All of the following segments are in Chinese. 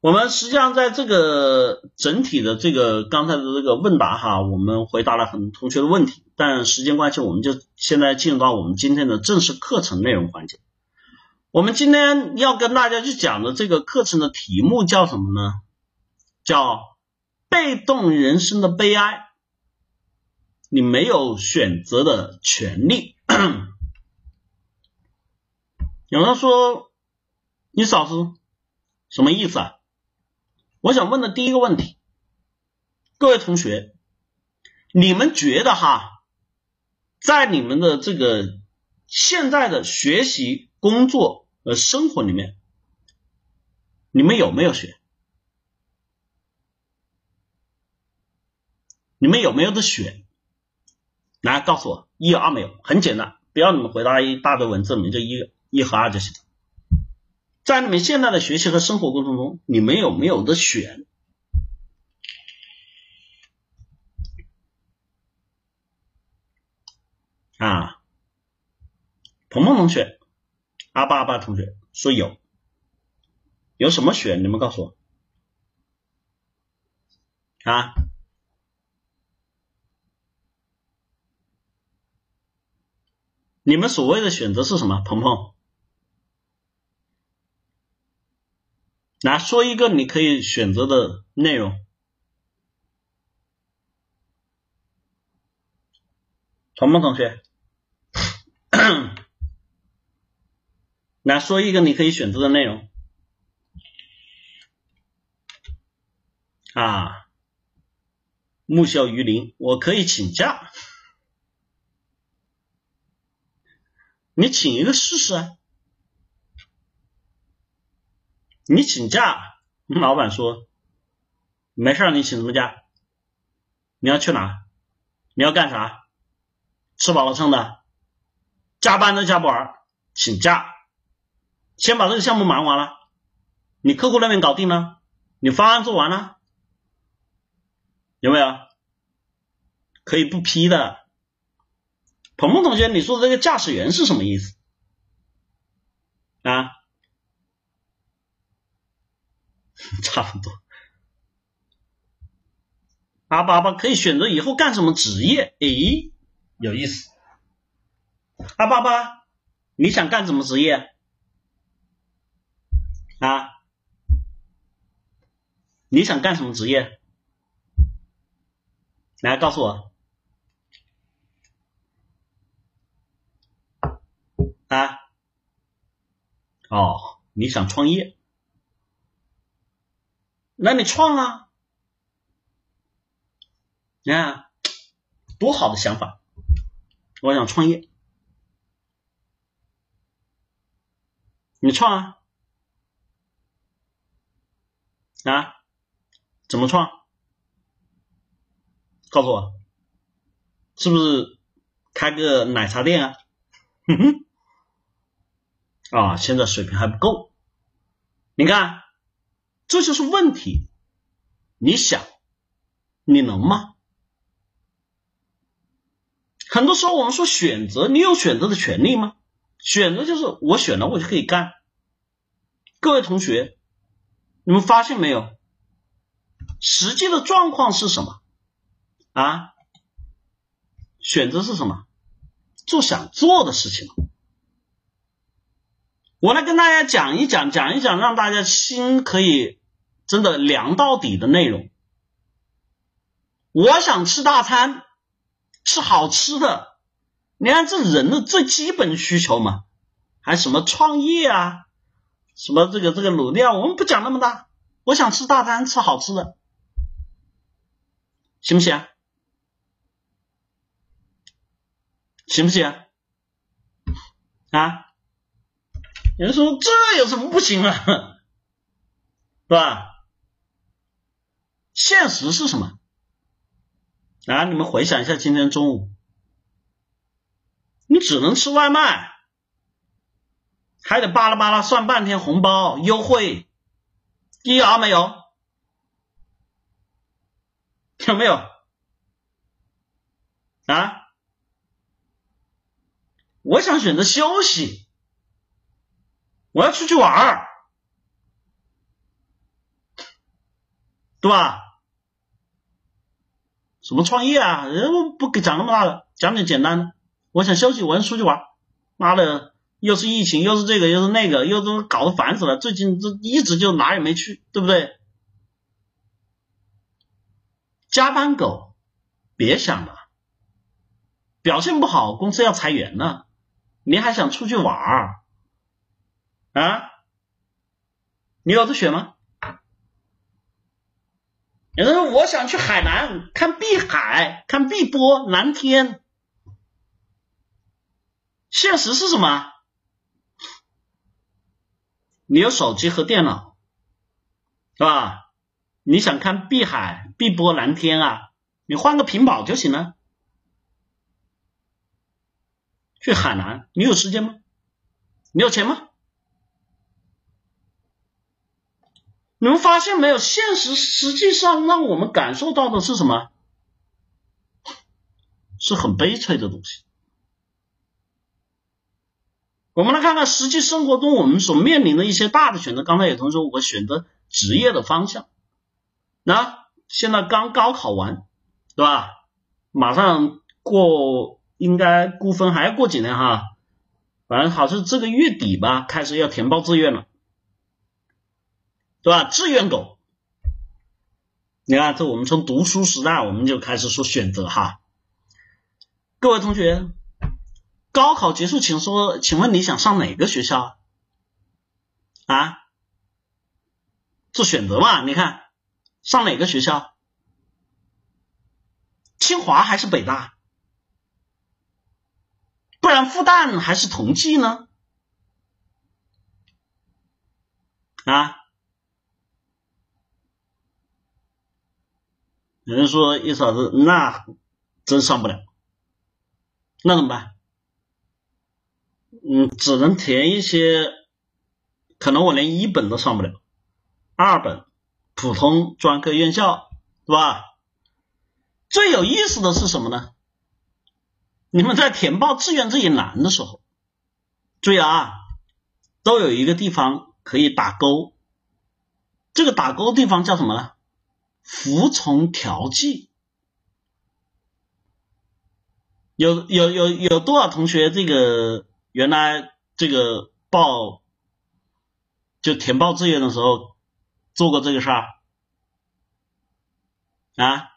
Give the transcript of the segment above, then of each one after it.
我们实际上在这个整体的这个刚才的这个问答哈，我们回答了很多同学的问题，但时间关系，我们就现在进入到我们今天的正式课程内容环节。我们今天要跟大家去讲的这个课程的题目叫什么呢？叫被动人生的悲哀，你没有选择的权利。有人说，你嫂子什么意思啊？我想问的第一个问题，各位同学，你们觉得哈，在你们的这个现在的学习、工作、和生活里面，你们有没有学？你们有没有的选？来告诉我，一二没有，很简单，不要你们回答一大堆文字，你们就一一和二就行了。在你们现在的学习和生活过程中，你们有没有的选？啊，鹏鹏同学，阿巴阿巴同学说有，有什么选？你们告诉我啊？你们所谓的选择是什么？鹏鹏？来说一个你可以选择的内容，鹏鹏同学，来说一个你可以选择的内容。啊，木秀于林，我可以请假，你请一个试试啊。你请假，老板说没事，你请什么假？你要去哪？你要干啥？吃饱了撑的，加班都加不完，请假，先把这个项目忙完了，你客户那边搞定了，你方案做完了，有没有？可以不批的。鹏鹏同学，你说的这个驾驶员是什么意思啊？差不多，阿巴巴可以选择以后干什么职业？诶，有意思。阿巴巴，你想干什么职业？啊？你想干什么职业？来告诉我。啊？哦，你想创业？那你创啊！你看多好的想法！我想创业，你创啊！啊？怎么创？告诉我，是不是开个奶茶店啊？哼哼，啊，现在水平还不够，你看。这就是问题，你想，你能吗？很多时候我们说选择，你有选择的权利吗？选择就是我选了，我就可以干。各位同学，你们发现没有？实际的状况是什么？啊？选择是什么？做想做的事情。我来跟大家讲一讲，讲一讲，让大家心可以。真的凉到底的内容，我想吃大餐，吃好吃的，你看这人的最基本需求嘛，还什么创业啊，什么这个这个努力啊，我们不讲那么大，我想吃大餐，吃好吃的，行不行？行不行？啊？有人说这有什么不行啊？是吧？现实是什么？啊，你们回想一下，今天中午你只能吃外卖，还得巴拉巴拉算半天红包优惠，一毫没有？有没有？啊？我想选择休息，我要出去玩儿。对吧？什么创业啊？人不给讲那么大的，讲点简单的。我想休息，我想出去玩。妈的，又是疫情，又是这个，又是那个，又都搞得烦死了。最近这一直就哪也没去，对不对？加班狗，别想了，表现不好，公司要裁员呢。你还想出去玩啊？你有的选吗？有人说我想去海南看碧海，看碧波，蓝天。现实是什么？你有手机和电脑，是吧？你想看碧海、碧波、蓝天啊？你换个屏保就行了。去海南，你有时间吗？你有钱吗？你们发现没有？现实实际上让我们感受到的是什么？是很悲催的东西。我们来看看实际生活中我们所面临的一些大的选择。刚才有同学说，我选择职业的方向。那现在刚高考完，对吧？马上过，应该估分还要过几年哈。反正好像这个月底吧，开始要填报志愿了。对吧？志愿狗，你看，这我们从读书时代我们就开始说选择哈。各位同学，高考结束，请说，请问你想上哪个学校啊？做选择嘛？你看，上哪个学校？清华还是北大？不然复旦还是同济呢？啊？有人说叶老师，那真上不了，那怎么办？嗯，只能填一些，可能我连一本都上不了，二本普通专科院校，是吧？最有意思的是什么呢？你们在填报志愿这一栏的时候，注意啊，都有一个地方可以打勾，这个打勾地方叫什么呢？服从调剂，有有有有多少同学这个原来这个报就填报志愿的时候做过这个事儿啊？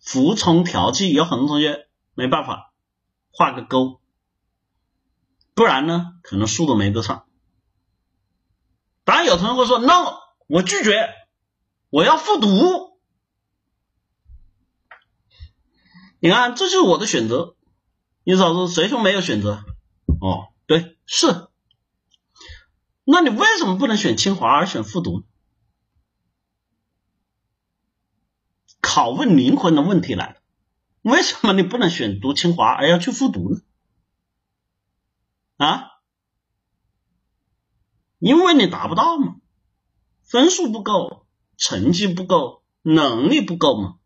服从调剂，有很多同学没办法画个勾，不然呢可能数都没得上。当然有同学会说 no，我拒绝。我要复读，你看，这就是我的选择。你嫂子谁说没有选择？哦，对，是。那你为什么不能选清华而选复读？拷问灵魂的问题来了，为什么你不能选读清华而要去复读呢？啊？因为你达不到嘛，分数不够。成绩不够，能力不够吗？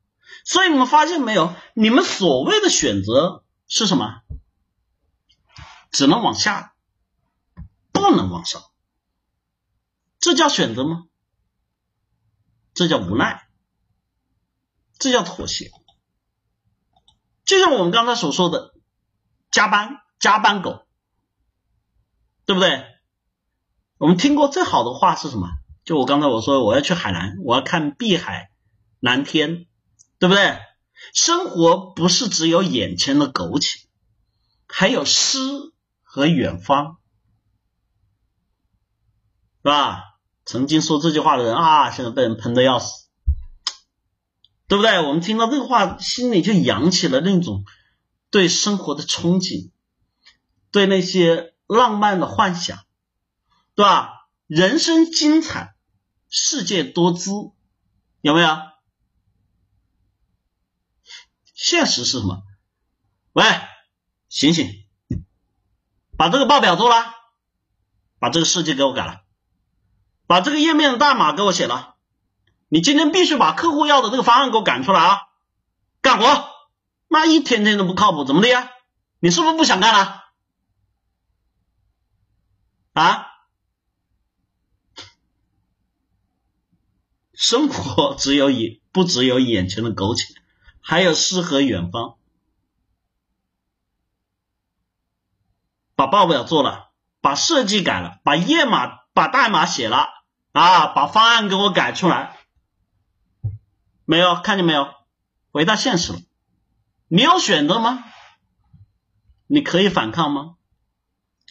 所以你们发现没有？你们所谓的选择是什么？只能往下，不能往上。这叫选择吗？这叫无奈，这叫妥协。就像我们刚才所说的，加班加班狗，对不对？我们听过最好的话是什么？就我刚才我说我要去海南，我要看碧海蓝天，对不对？生活不是只有眼前的苟且，还有诗和远方，是吧？曾经说这句话的人啊，现在被人喷的要死，对不对？我们听到这个话，心里就扬起了那种对生活的憧憬，对那些浪漫的幻想，对吧？人生精彩，世界多姿，有没有？现实是什么？喂，醒醒，把这个报表做了，把这个世界给我改了，把这个页面的代码给我写了。你今天必须把客户要的这个方案给我赶出来啊！干活，妈一天天都不靠谱，怎么的呀？你是不是不想干了？啊？生活 只有眼，不只有眼前的苟且，还有诗和远方。把报表做了，把设计改了，把页码、把代码写了啊，把方案给我改出来。没有看见没有？回到现实了。你有选择吗？你可以反抗吗？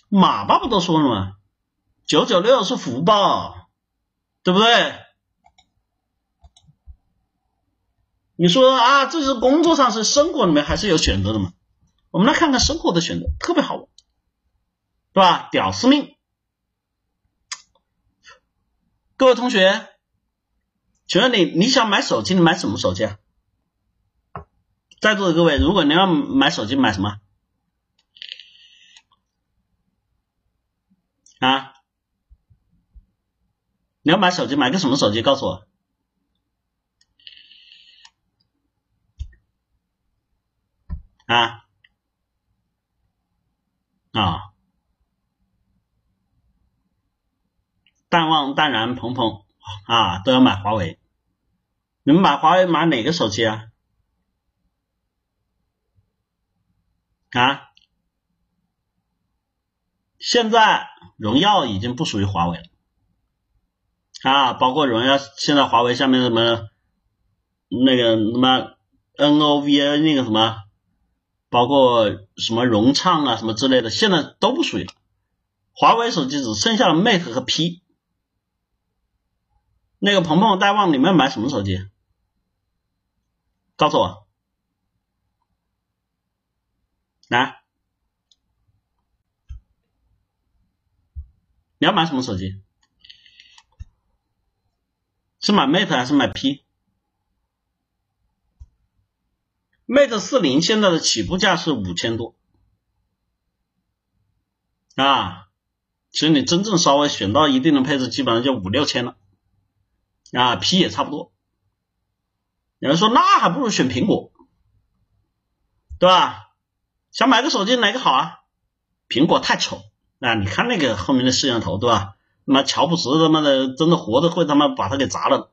马爸爸都说了嘛，九九六是福报，对不对？你说啊，这是工作上是生活里面还是有选择的嘛？我们来看看生活的选择，特别好玩，对吧？屌丝命，各位同学，请问你你想买手机，你买什么手机啊？在座的各位，如果你要买手机，买什么？啊，你要买手机，买个什么手机？告诉我。啊啊，淡忘淡然鹏鹏啊，都要买华为。你们买华为买哪个手机啊？啊？现在荣耀已经不属于华为了啊，包括荣耀现在华为下面什么那个什么 NOVA 那个什么，包括什么融畅啊什么之类的，现在都不属于了。华为手机只剩下了 Mate 和 P。那个鹏鹏大旺，你们要买什么手机？告诉我，来。你要买什么手机？是买 Mate 还是买 P？Mate 四零现在的起步价是五千多啊，其实你真正稍微选到一定的配置，基本上就五六千了啊，P 也差不多。有人说那还不如选苹果，对吧？想买个手机哪个好啊？苹果太丑。啊，你看那个后面的摄像头，对吧？他妈乔布斯他妈的真的活着会他妈把它给砸了，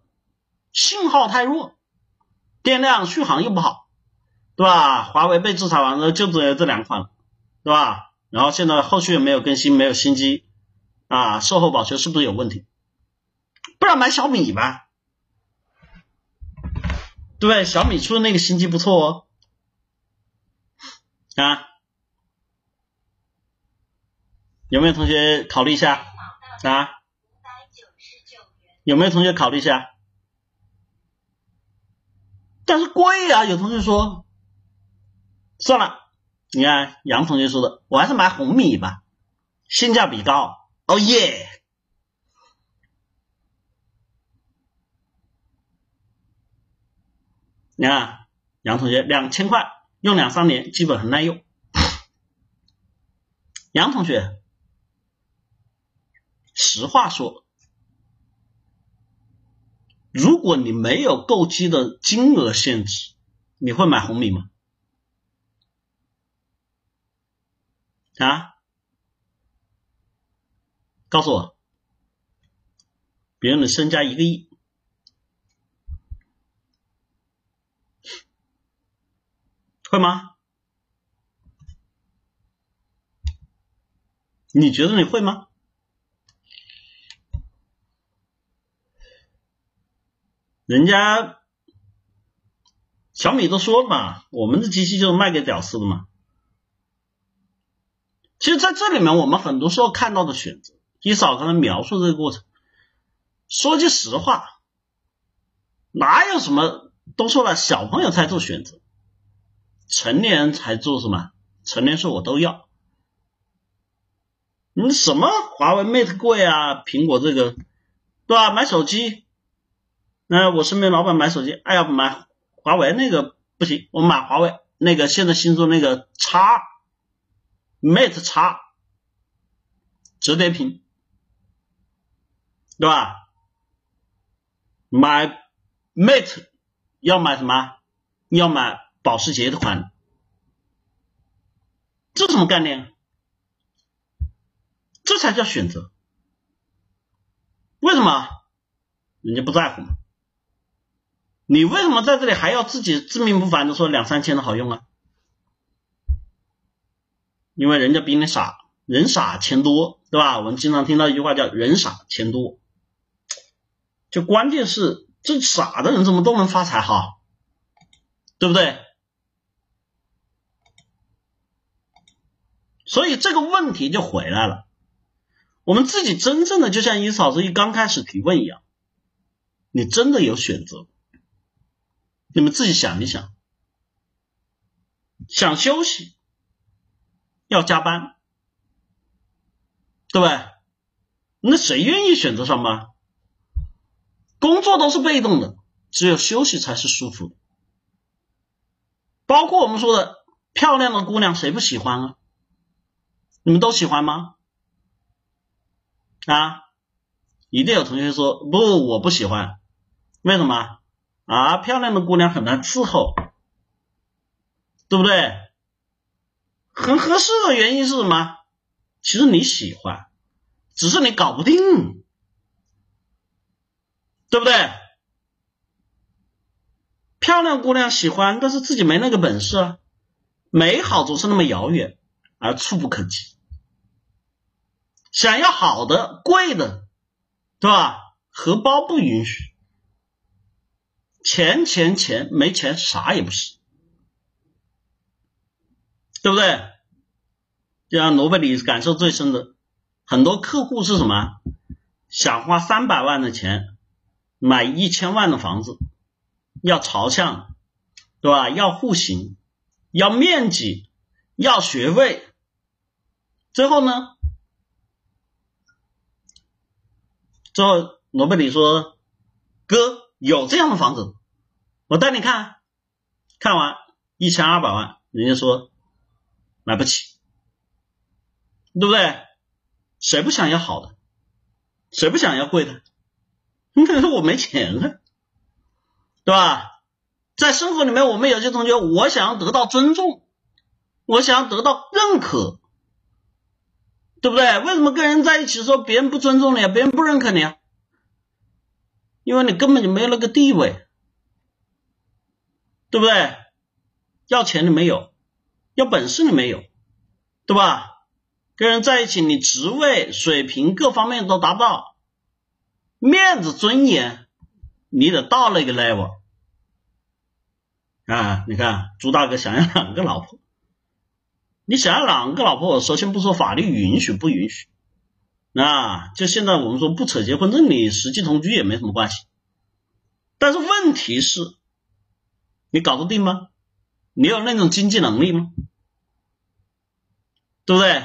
信号太弱，电量续航又不好，对吧？华为被制裁完了就只有这两款了，对吧？然后现在后续也没有更新，没有新机啊，售后保修是不是有问题？不然买小米吧，对，小米出的那个新机不错哦，啊。有没有同学考虑一下啊？有没有同学考虑一下？但是贵啊！有同学说，算了，你看杨同学说的，我还是买红米吧，性价比高。哦耶！你看杨同学两千块，用两三年基本很耐用。杨同学。实话说，如果你没有购机的金额限制，你会买红米吗？啊？告诉我，别人的身家一个亿，会吗？你觉得你会吗？人家小米都说了嘛，我们的机器就是卖给屌丝的嘛。其实，在这里面，我们很多时候看到的选择，一嫂刚才描述这个过程，说句实话，哪有什么都说了，小朋友才做选择，成年人才做什么？成年说我都要。你什么华为 Mate 贵啊？苹果这个，对吧？买手机。那我身边老板买手机，哎呀，买华为那个不行，我买华为那个现在新出那个叉 Mate 叉折叠屏，对吧？买 Mate 要买什么？要买保时捷的款，这什么概念？这才叫选择。为什么？人家不在乎嘛。你为什么在这里还要自己自命不凡的说两三千的好用啊？因为人家比你傻，人傻钱多，对吧？我们经常听到一句话叫“人傻钱多”，就关键是这傻的人怎么都能发财哈，对不对？所以这个问题就回来了，我们自己真正的就像一嫂子一刚开始提问一样，你真的有选择？你们自己想一想，想休息要加班，对不对？那谁愿意选择上班？工作都是被动的，只有休息才是舒服的。包括我们说的漂亮的姑娘，谁不喜欢啊？你们都喜欢吗？啊？一定有同学说不，我不喜欢，为什么？啊，漂亮的姑娘很难伺候，对不对？很合适的原因是什么？其实你喜欢，只是你搞不定，对不对？漂亮姑娘喜欢，但是自己没那个本事啊。美好总是那么遥远而触不可及，想要好的、贵的，对吧？荷包不允许。钱钱钱，没钱啥也不是，对不对？就像罗贝里感受最深的，很多客户是什么？想花三百万的钱买一千万的房子，要朝向，对吧？要户型，要面积，要学位，最后呢？最后罗贝里说：“哥，有这样的房子。”我带你看，看完一千二百万，人家说买不起，对不对？谁不想要好的？谁不想要贵的？你可能说我没钱了，对吧？在生活里面，我们有些同学，我想要得到尊重，我想要得到认可，对不对？为什么跟人在一起说别人不尊重你？别人不认可你啊？因为你根本就没有那个地位。对不对？要钱你没有，要本事你没有，对吧？跟人在一起，你职位、水平各方面都达不到，面子、尊严，你得到那个 level 啊！你看，朱大哥想要两个老婆，你想要两个老婆，我首先不说法律允许不允许，啊，就现在我们说不扯结婚证，你实际同居也没什么关系，但是问题是。你搞得定吗？你有那种经济能力吗？对不对？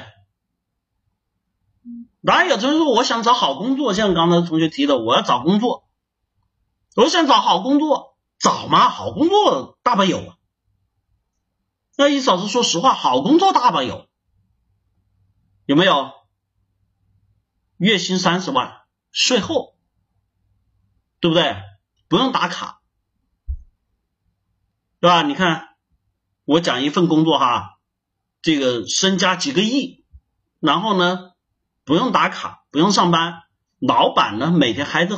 哪有同学说，我想找好工作，像刚才同学提的，我要找工作，我想找好工作，找吗？好工作大把有。那一嫂子说实话，好工作大把有，有没有？月薪三十万，税后，对不对？不用打卡。对吧？你看，我讲一份工作哈，这个身家几个亿，然后呢，不用打卡，不用上班，老板呢每天还是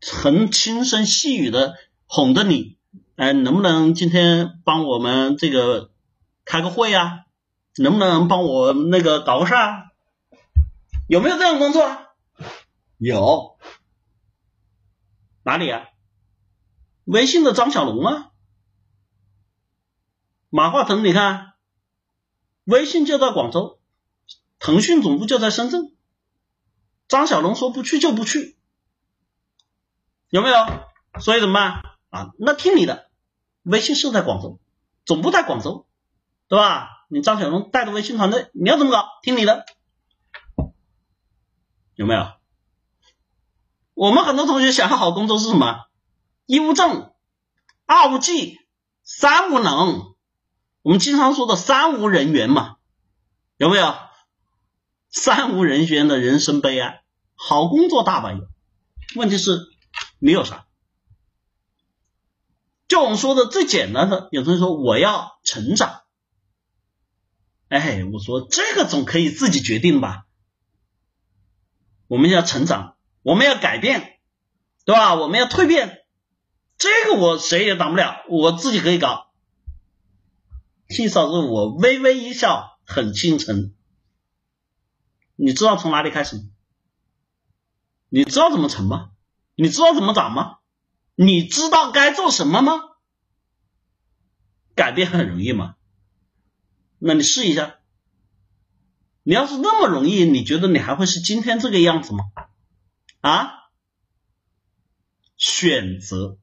很轻声细语的哄着你，哎，能不能今天帮我们这个开个会啊？能不能帮我那个搞个事儿？有没有这样工作？有，哪里啊？微信的张小龙啊。马化腾，你看，微信就在广州，腾讯总部就在深圳。张小龙说不去就不去，有没有？所以怎么办啊？那听你的，微信是在广州，总部在广州，对吧？你张小龙带着微信团队，你要怎么搞？听你的，有没有？我们很多同学想要好工作是什么？一无证，二无技，三无能。我们经常说的三无人员嘛，有没有？三无人员的人生悲哀。好工作大把有，问题是你有啥？就我们说的最简单的，有同学说我要成长，哎，我说这个总可以自己决定吧？我们要成长，我们要改变，对吧？我们要蜕变，这个我谁也挡不了，我自己可以搞。替嫂子，我微微一笑，很倾城。你知道从哪里开始？你知道怎么成吗？你知道怎么涨吗？你知道该做什么吗？改变很容易吗？那你试一下。你要是那么容易，你觉得你还会是今天这个样子吗？啊？选择，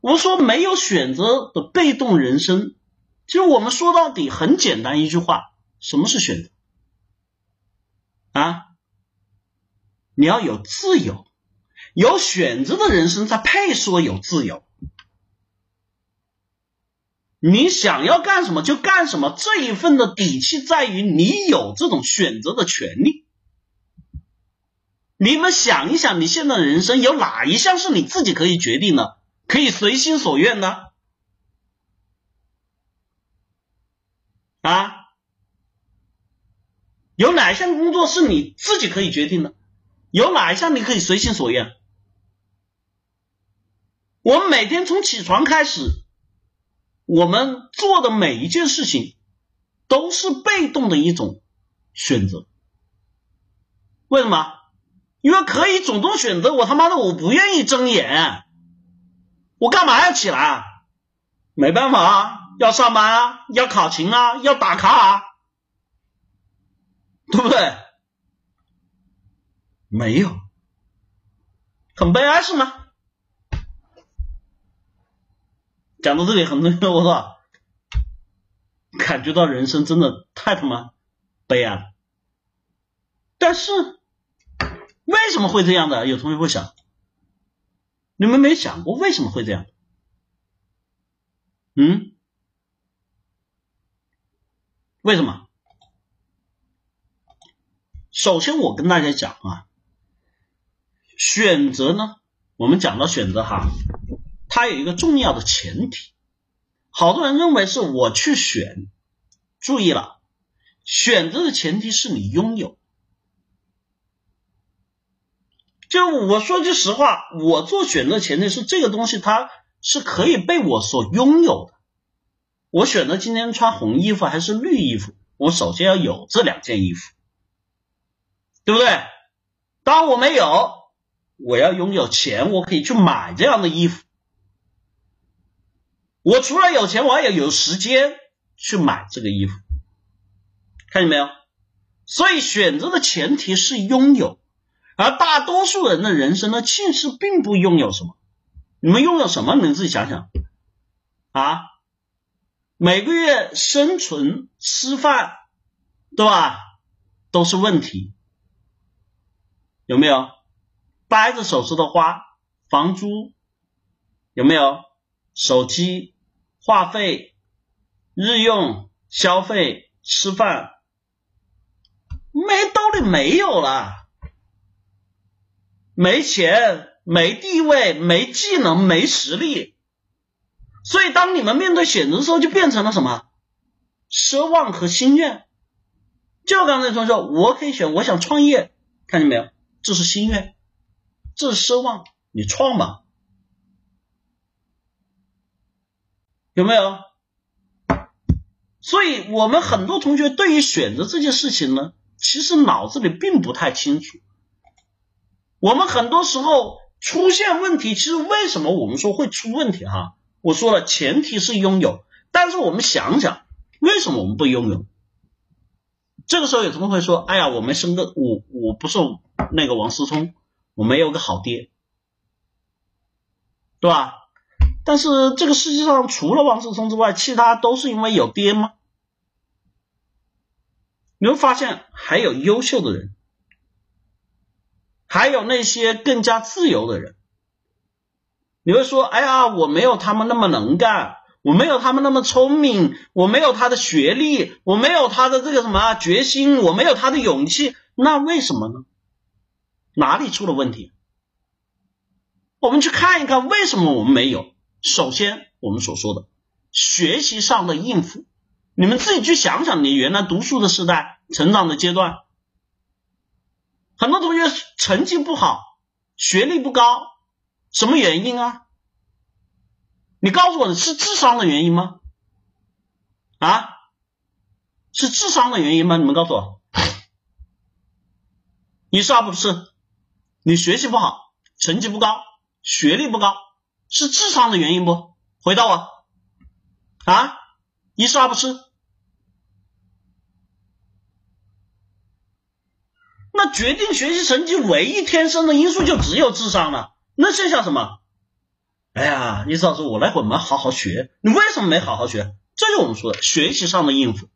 我说没有选择的被动人生，其实我们说到底很简单一句话：什么是选择？啊？你要有自由，有选择的人生才配说有自由。你想要干什么就干什么，这一份的底气在于你有这种选择的权利。你们想一想，你现在的人生有哪一项是你自己可以决定的，可以随心所愿的？啊？有哪一项工作是你自己可以决定的？有哪一项你可以随心所愿？我们每天从起床开始。我们做的每一件事情都是被动的一种选择，为什么？因为可以主动选择，我他妈的我不愿意睁眼，我干嘛要起来？没办法啊，要上班啊，要考勤啊，要打卡啊，对不对？没有，很悲哀是吗？讲到这里，很多人我操，感觉到人生真的太他妈悲哀了。但是为什么会这样的？有同学会想，你们没想过为什么会这样？嗯？为什么？首先，我跟大家讲啊，选择呢，我们讲到选择哈。它有一个重要的前提，好多人认为是我去选，注意了，选择的前提是你拥有。就我说句实话，我做选择的前提是这个东西它是可以被我所拥有的。我选择今天穿红衣服还是绿衣服，我首先要有这两件衣服，对不对？当我没有，我要拥有钱，我可以去买这样的衣服。我除了有钱，我还要有时间去买这个衣服，看见没有？所以选择的前提是拥有，而大多数人的人生呢，其实并不拥有什么。你们拥有什么？你们自己想想啊！每个月生存、吃饭，对吧？都是问题，有没有？掰着手指头花，房租有没有？手机、话费、日用消费、吃饭，没道理没有了，没钱、没地位、没技能、没实力，所以当你们面对选择的时候，就变成了什么？奢望和心愿。就刚才同学说，我可以选，我想创业，看见没有？这是心愿，这是奢望，你创吧。有没有？所以，我们很多同学对于选择这件事情呢，其实脑子里并不太清楚。我们很多时候出现问题，其实为什么我们说会出问题？哈，我说了，前提是拥有。但是我们想想，为什么我们不拥有？这个时候有同学会说：“哎呀，我没生个我，我不是那个王思聪，我没有个好爹，对吧？”但是这个世界上除了王思聪之外，其他都是因为有爹吗？你会发现还有优秀的人，还有那些更加自由的人。你会说：“哎呀，我没有他们那么能干，我没有他们那么聪明，我没有他的学历，我没有他的这个什么决心，我没有他的勇气。”那为什么呢？哪里出了问题？我们去看一看，为什么我们没有？首先，我们所说的学习上的应付，你们自己去想想，你原来读书的时代、成长的阶段，很多同学成绩不好，学历不高，什么原因啊？你告诉我是智商的原因吗？啊，是智商的原因吗？你们告诉我，你是不是？你学习不好，成绩不高，学历不高，是智商的原因不？回答我，啊，一是不是？那决定学习成绩唯一天生的因素就只有智商了，那剩下什么？哎呀，你老师，我那会没好好学，你为什么没好好学？这就我们说的学习上的应付。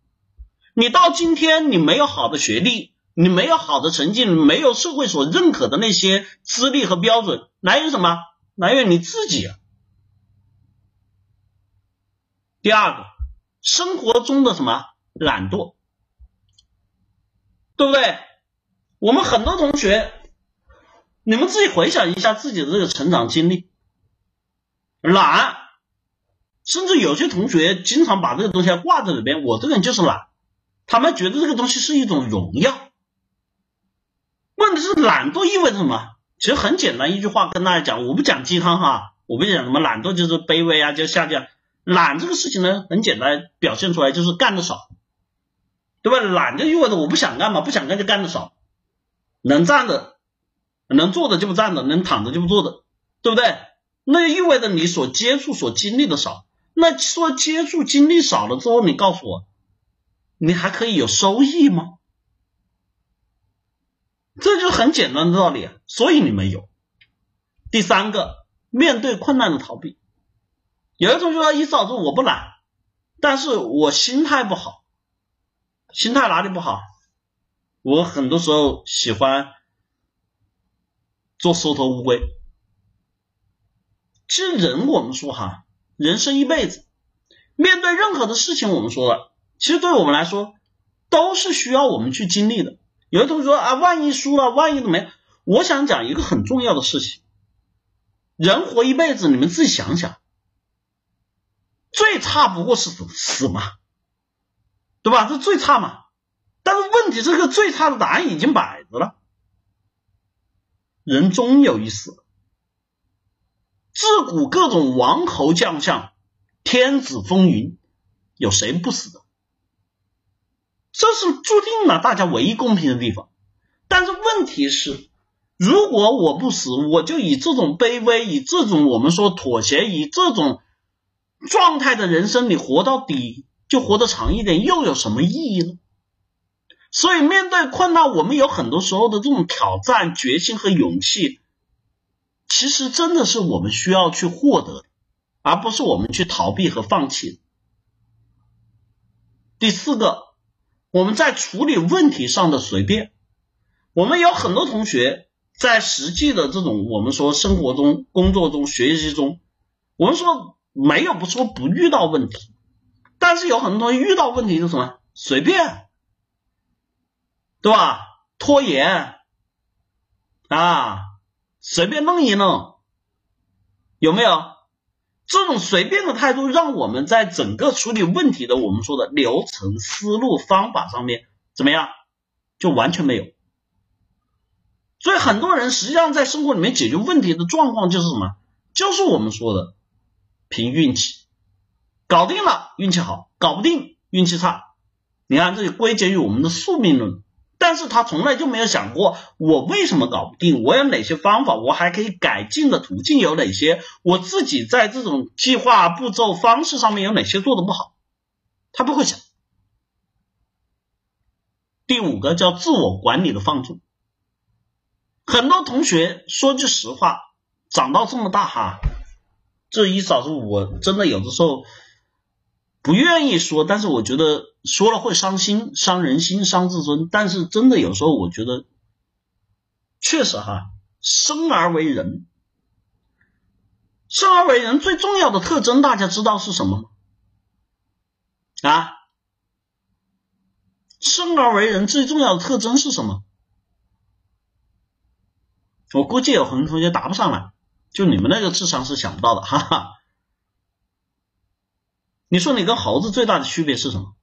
你到今天你没有好的学历，你没有好的成绩，没有社会所认可的那些资历和标准，来源于什么？来源于你自己啊。第二个，生活中的什么懒惰，对不对？我们很多同学，你们自己回想一下自己的这个成长经历，懒，甚至有些同学经常把这个东西挂在里边，我这个人就是懒，他们觉得这个东西是一种荣耀。问题是懒惰意味着什么？其实很简单一句话跟大家讲，我不讲鸡汤哈，我不讲什么懒惰就是卑微啊，就下降。懒这个事情呢，很简单，表现出来就是干的少，对吧？懒就意味着我不想干嘛，不想干就干的少。能站的，能坐的就不站的，能躺着就不坐着，对不对？那意味着你所接触、所经历的少。那说接触经历少了之后，你告诉我，你还可以有收益吗？这就是很简单的道理。所以你们有。第三个，面对困难的逃避。有的同学说：“一早说我不懒，但是我心态不好。心态哪里不好？”我很多时候喜欢做缩头乌龟。其实人，我们说哈，人生一辈子，面对任何的事情，我们说了，其实对我们来说都是需要我们去经历的。有的同学说啊，万一输了，万一怎么样？我想讲一个很重要的事情：人活一辈子，你们自己想想，最差不过是死嘛，对吧？这最差嘛。但是问题，这个最差的答案已经摆着了。人终有一死，自古各种王侯将相、天子风云，有谁不死的？这是注定了大家唯一公平的地方。但是问题是，如果我不死，我就以这种卑微、以这种我们说妥协、以这种状态的人生，你活到底，就活得长一点，又有什么意义呢？所以，面对困难，我们有很多时候的这种挑战、决心和勇气，其实真的是我们需要去获得，而不是我们去逃避和放弃。第四个，我们在处理问题上的随便。我们有很多同学在实际的这种我们说生活中、工作中、学习中，我们说没有不说不遇到问题，但是有很多同学遇到问题是什么？随便。对吧？拖延啊，随便弄一弄，有没有这种随便的态度？让我们在整个处理问题的我们说的流程、思路、方法上面怎么样？就完全没有。所以很多人实际上在生活里面解决问题的状况就是什么？就是我们说的凭运气，搞定了运气好，搞不定运气差。你看，这就归结于我们的宿命论。但是他从来就没有想过，我为什么搞不定？我有哪些方法？我还可以改进的途径有哪些？我自己在这种计划步骤方式上面有哪些做的不好？他不会想。第五个叫自我管理的放纵。很多同学说句实话，长到这么大哈，这一早上我真的有的时候。不愿意说，但是我觉得说了会伤心、伤人心、伤自尊。但是真的有时候，我觉得确实哈，生而为人，生而为人最重要的特征，大家知道是什么吗？啊，生而为人最重要的特征是什么？我估计有很多同学答不上来，就你们那个智商是想不到的，哈哈。你说你跟猴子最大的区别是什么？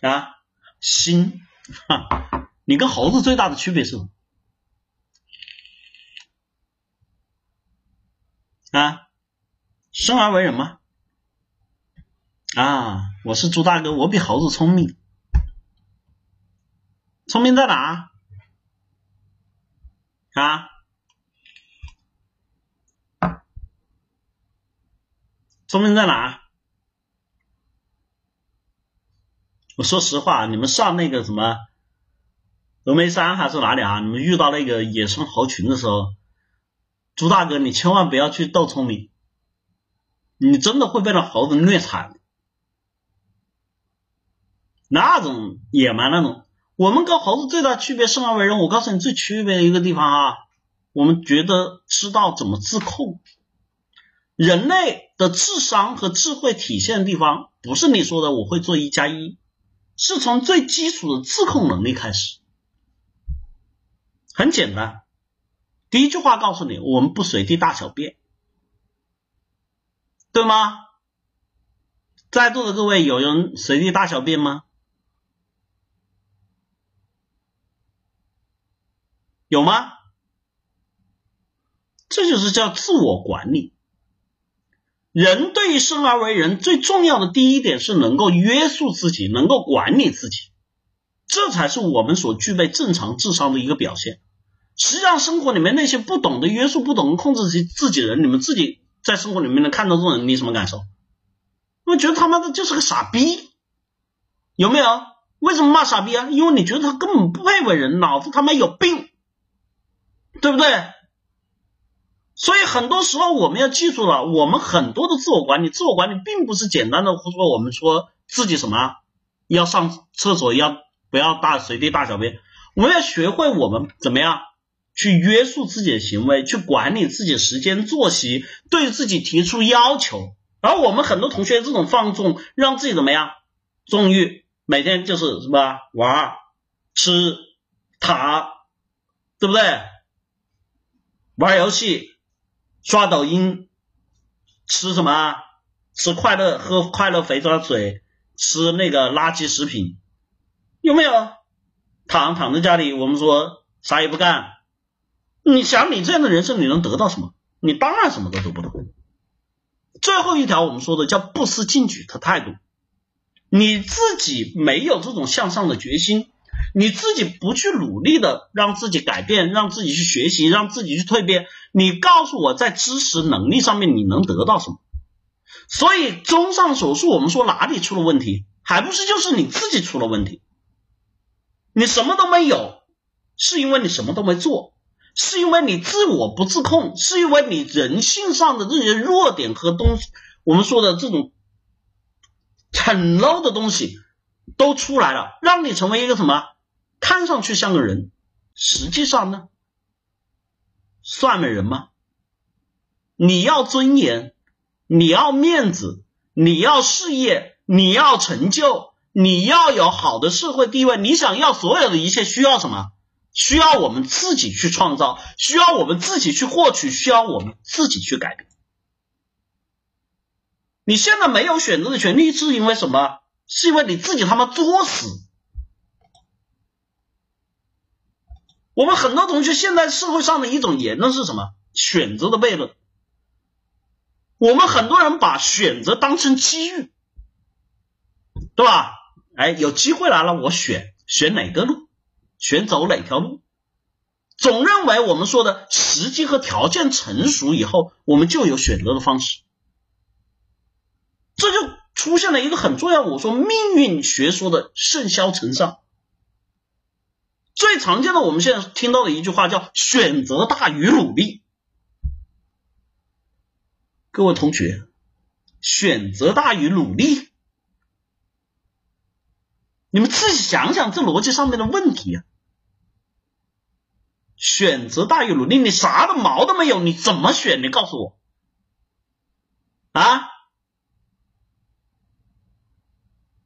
啊，心，你跟猴子最大的区别是什么？啊，生而为人吗？啊，我是猪大哥，我比猴子聪明。聪明在哪？啊？聪明在哪？我说实话，你们上那个什么峨眉山还是哪里啊？你们遇到那个野生猴群的时候，朱大哥，你千万不要去斗聪明，你真的会被那猴子虐惨。那种野蛮那种，我们跟猴子最大区别，生而为人。我告诉你，最区别的一个地方啊，我们觉得知道怎么自控。人类的智商和智慧体现的地方，不是你说的我会做一加一。是从最基础的自控能力开始，很简单。第一句话告诉你，我们不随地大小便，对吗？在座的各位，有人随地大小便吗？有吗？这就是叫自我管理。人对于生而为人最重要的第一点是能够约束自己，能够管理自己，这才是我们所具备正常智商的一个表现。实际上，生活里面那些不懂得约束、不懂得控制自己自己人，你们自己在生活里面能看到这种人，你什么感受？我觉得他妈的就是个傻逼，有没有？为什么骂傻逼啊？因为你觉得他根本不配为人，脑子他妈有病，对不对？所以很多时候我们要记住了，我们很多的自我管理，自我管理并不是简单的说我们说自己什么要上厕所要不要大随地大小便，我们要学会我们怎么样去约束自己的行为，去管理自己时间作息，对自己提出要求。而我们很多同学这种放纵，让自己怎么样纵欲，每天就是什么玩、吃、躺，对不对？玩游戏。刷抖音，吃什么？吃快乐，喝快乐肥皂水，吃那个垃圾食品，有没有？躺躺在家里，我们说啥也不干。你想，你这样的人生，你能得到什么？你当然什么都得不到。最后一条，我们说的叫不思进取的态度，你自己没有这种向上的决心。你自己不去努力的让自己改变，让自己去学习，让自己去蜕变。你告诉我，在知识能力上面你能得到什么？所以，综上所述，我们说哪里出了问题，还不是就是你自己出了问题？你什么都没有，是因为你什么都没做，是因为你自我不自控，是因为你人性上的这些弱点和东西，我们说的这种很 low 的东西都出来了，让你成为一个什么？看上去像个人，实际上呢，算个人吗？你要尊严，你要面子，你要事业，你要成就，你要有好的社会地位，你想要所有的一切，需要什么？需要我们自己去创造，需要我们自己去获取，需要我们自己去改变。你现在没有选择的权利，是因为什么？是因为你自己他妈作死。我们很多同学现在社会上的一种言论是什么？选择的悖论。我们很多人把选择当成机遇，对吧？哎，有机会来了，我选选哪个路，选走哪条路，总认为我们说的时机和条件成熟以后，我们就有选择的方式。这就出现了一个很重要，我说命运学说的盛嚣尘上。最常见的，我们现在听到的一句话叫“选择大于努力”。各位同学，选择大于努力，你们自己想想这逻辑上面的问题啊！选择大于努力，你啥的毛都没有，你怎么选？你告诉我啊？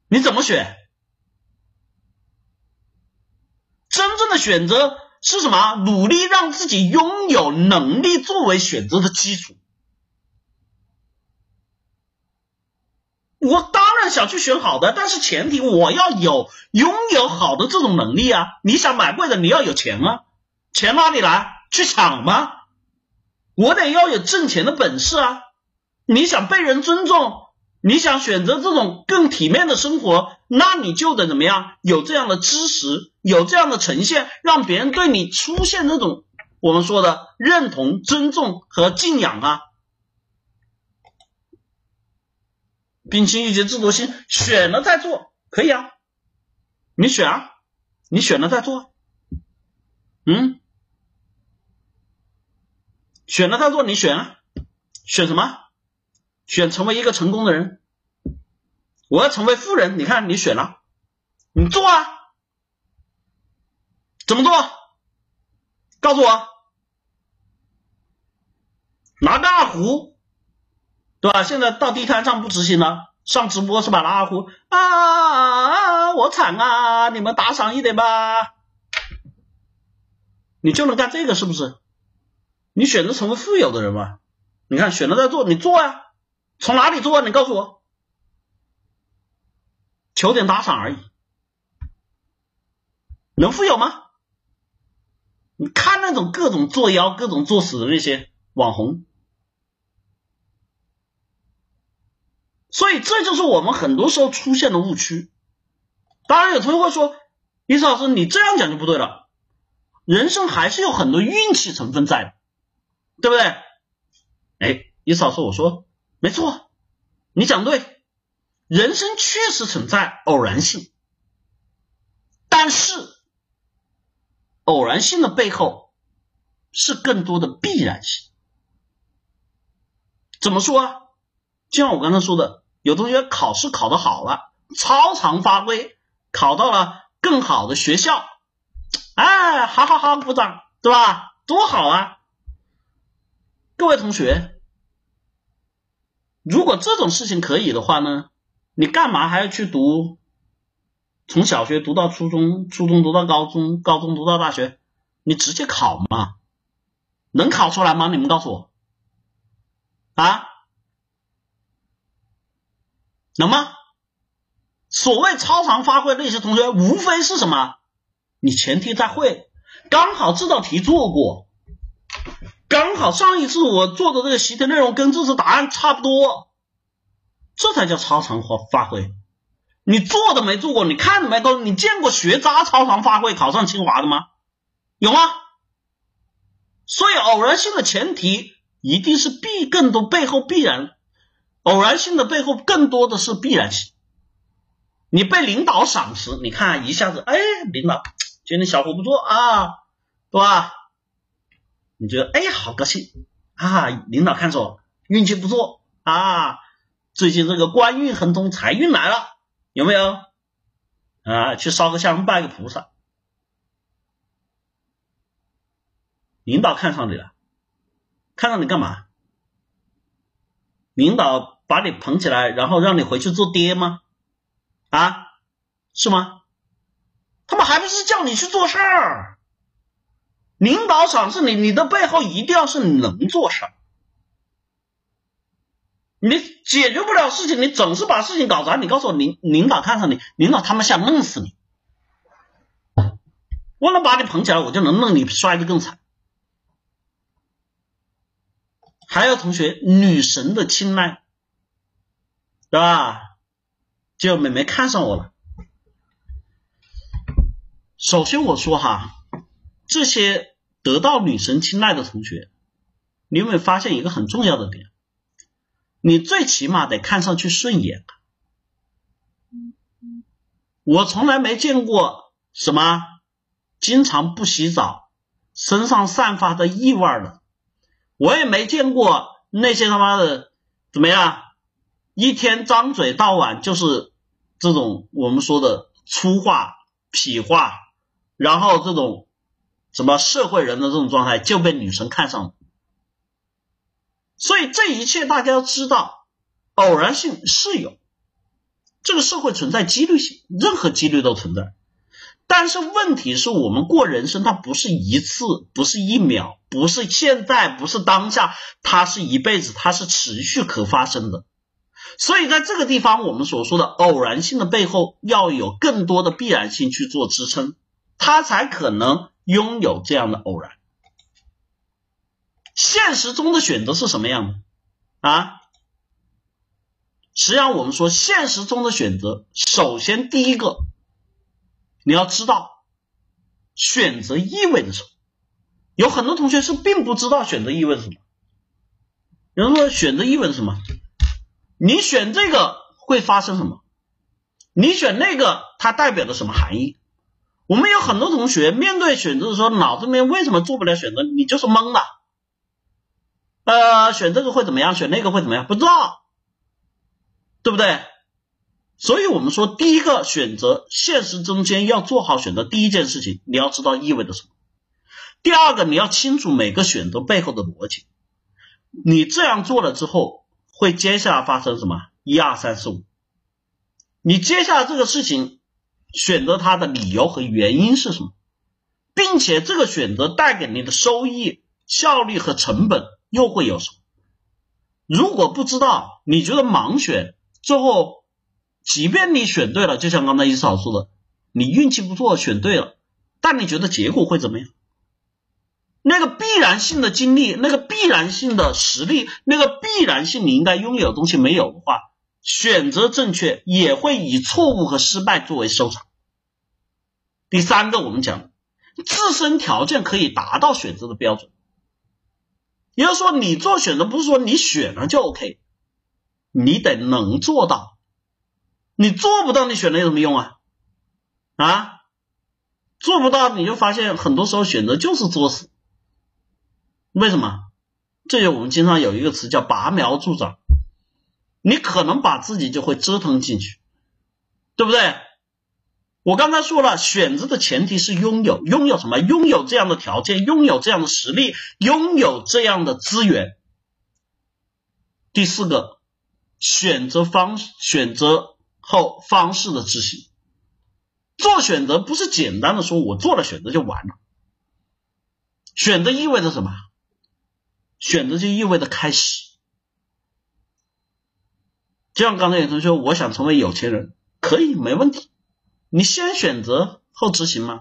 你怎么选？真正的选择是什么？努力让自己拥有能力作为选择的基础。我当然想去选好的，但是前提我要有拥有好的这种能力啊！你想买贵的，你要有钱啊，钱哪里来？去抢吗？我得要有挣钱的本事啊！你想被人尊重，你想选择这种更体面的生活，那你就得怎么样？有这样的知识，有这样的呈现，让别人对你出现这种我们说的认同、尊重和敬仰啊。摒清一切制度性，选了再做可以啊，你选啊，你选了再做，嗯，选了再做，你选啊，选什么？选成为一个成功的人，我要成为富人，你看你选了，你做啊，怎么做？告诉我，拿个二胡。对吧？现在到地摊上不执行了，上直播是吧？拿二胡啊，我惨啊！你们打赏一点吧，你就能干这个是不是？你选择成为富有的人吧？你看选择在做，你做呀？从哪里做？你告诉我，求点打赏而已，能富有吗？你看那种各种作妖、各种作死的那些网红。所以这就是我们很多时候出现的误区。当然有同学会说：“李老师，你这样讲就不对了。人生还是有很多运气成分在的，对不对？”哎，李老师，我说没错，你讲对，人生确实存在偶然性，但是偶然性的背后是更多的必然性。怎么说啊？就像我刚才说的。有同学考试考得好了，超常发挥，考到了更好的学校，哎，好好好，鼓掌，对吧？多好啊！各位同学，如果这种事情可以的话呢，你干嘛还要去读？从小学读到初中，初中读到高中，高中读到大学，你直接考嘛？能考出来吗？你们告诉我啊？能吗？所谓超常发挥那些同学，无非是什么？你前提在会，刚好这道题做过，刚好上一次我做的这个习题内容跟这次答案差不多，这才叫超常发发挥。你做都没做过，你看都没都，你见过学渣超常发挥考上清华的吗？有吗？所以偶然性的前提一定是必更多背后必然。偶然性的背后更多的是必然性。你被领导赏识，你看一下子，哎，领导觉得小伙不错啊，对吧？你觉得哎，好高兴啊！领导看着运气不错啊，最近这个官运亨通，财运来了，有没有？啊，去烧个香，拜个菩萨。领导看上你了，看上你干嘛？领导把你捧起来，然后让你回去做爹吗？啊，是吗？他们还不是叫你去做事儿？领导赏识你，你的背后一定要是能做事。你解决不了事情，你总是把事情搞砸。你告诉我，领领导看上你，领导他们想弄死你。我能把你捧起来，我就能弄你摔得更惨。还有同学，女神的青睐，对吧？就美眉看上我了。首先我说哈，这些得到女神青睐的同学，你有没有发现一个很重要的点？你最起码得看上去顺眼。我从来没见过什么经常不洗澡、身上散发的异味的。我也没见过那些他妈的怎么样，一天张嘴到晚就是这种我们说的粗话、痞话，然后这种什么社会人的这种状态就被女神看上了。所以这一切大家要知道，偶然性是有，这个社会存在几率性，任何几率都存在。但是问题是我们过人生，它不是一次，不是一秒，不是现在，不是当下，它是一辈子，它是持续可发生的。所以在这个地方，我们所说的偶然性的背后，要有更多的必然性去做支撑，它才可能拥有这样的偶然。现实中的选择是什么样的啊？实际上我们说现实中的选择，首先第一个你要知道选择意味着什么。有很多同学是并不知道选择意味着什么。有人说选择意味着什么？你选这个会发生什么？你选那个它代表的什么含义？我们有很多同学面对选择的时候，脑子里面为什么做不了选择？你就是懵的。呃，选这个会怎么样？选那个会怎么样？不知道，对不对？所以我们说，第一个选择，现实中间要做好选择。第一件事情，你要知道意味着什么。第二个，你要清楚每个选择背后的逻辑。你这样做了之后，会接下来发生什么？一二三四五。你接下来这个事情选择它的理由和原因是什么？并且这个选择带给你的收益、效率和成本。又会有什么？如果不知道，你觉得盲选，最后即便你选对了，就像刚才一嫂说的，你运气不错选对了，但你觉得结果会怎么样？那个必然性的经历，那个必然性的实力，那个必然性你应该拥有的东西没有的话，选择正确也会以错误和失败作为收场。第三个，我们讲自身条件可以达到选择的标准。也就是说，你做选择不是说你选了就 OK，你得能做到。你做不到，你选了有什么用啊？啊，做不到，你就发现很多时候选择就是作死。为什么？这就我们经常有一个词叫拔苗助长，你可能把自己就会折腾进去，对不对？我刚才说了，选择的前提是拥有，拥有什么？拥有这样的条件，拥有这样的实力，拥有这样的资源。第四个，选择方选择后方式的执行。做选择不是简单的说我做了选择就完了，选择意味着什么？选择就意味着开始。就像刚才有同学说，我想成为有钱人，可以，没问题。你先选择后执行吗？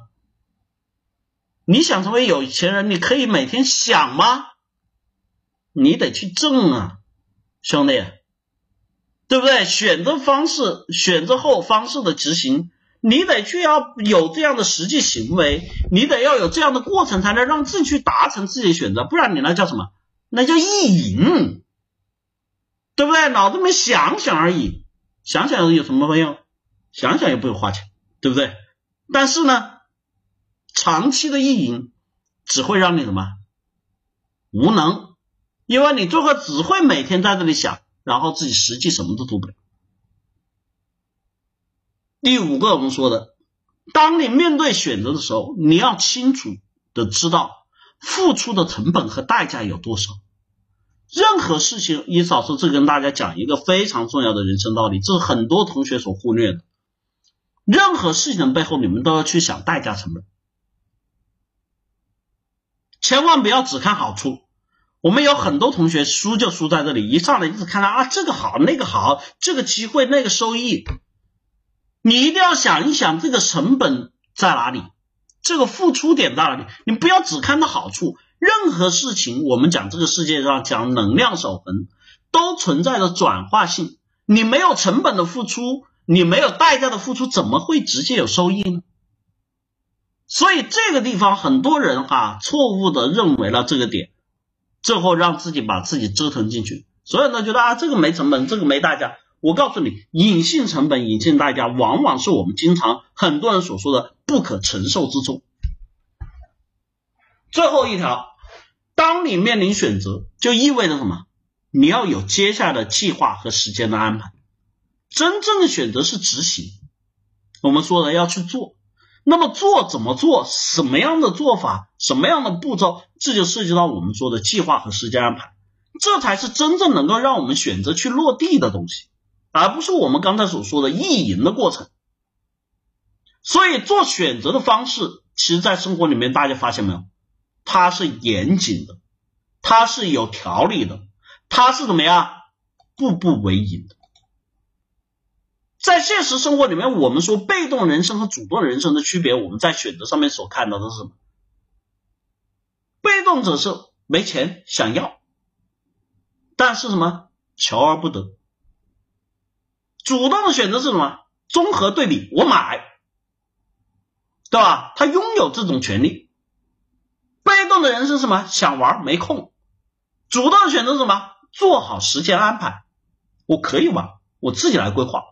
你想成为有钱人，你可以每天想吗？你得去挣啊，兄弟，对不对？选择方式，选择后方式的执行，你得去要有这样的实际行为，你得要有这样的过程，才能让自己去达成自己的选择，不然你那叫什么？那叫意淫，对不对？脑子里面想想而已，想想有什么用？想想又不用花钱。对不对？但是呢，长期的意淫只会让你什么无能，因为你最后只会每天在这里想，然后自己实际什么都做不了。第五个，我们说的，当你面对选择的时候，你要清楚的知道付出的成本和代价有多少。任何事情，一嫂说这跟大家讲一个非常重要的人生道理，这是很多同学所忽略的。任何事情的背后，你们都要去想代价成本，千万不要只看好处。我们有很多同学输就输在这里，一上来一直看到啊这个好那个好，这个机会那个收益，你一定要想一想这个成本在哪里，这个付出点在哪里。你不要只看到好处。任何事情，我们讲这个世界上讲能量守恒，都存在着转化性。你没有成本的付出。你没有代价的付出，怎么会直接有收益呢？所以这个地方很多人哈错误的认为了这个点，最后让自己把自己折腾进去。所有人都觉得啊，这个没成本，这个没代价。我告诉你，隐性成本、隐性代价，往往是我们经常很多人所说的不可承受之重。最后一条，当你面临选择，就意味着什么？你要有接下来的计划和时间的安排。真正的选择是执行，我们说的要去做，那么做怎么做，什么样的做法，什么样的步骤，这就涉及到我们说的计划和时间安排，这才是真正能够让我们选择去落地的东西，而不是我们刚才所说的意淫的过程。所以做选择的方式，其实在生活里面大家发现没有，它是严谨的，它是有条理的，它是怎么样，步步为营的。在现实生活里面，我们说被动人生和主动人生的区别，我们在选择上面所看到的是什么？被动者是没钱想要，但是什么求而不得；主动的选择是什么？综合对比，我买，对吧？他拥有这种权利。被动的人是什么？想玩没空。主动选择什么？做好时间安排，我可以玩，我自己来规划，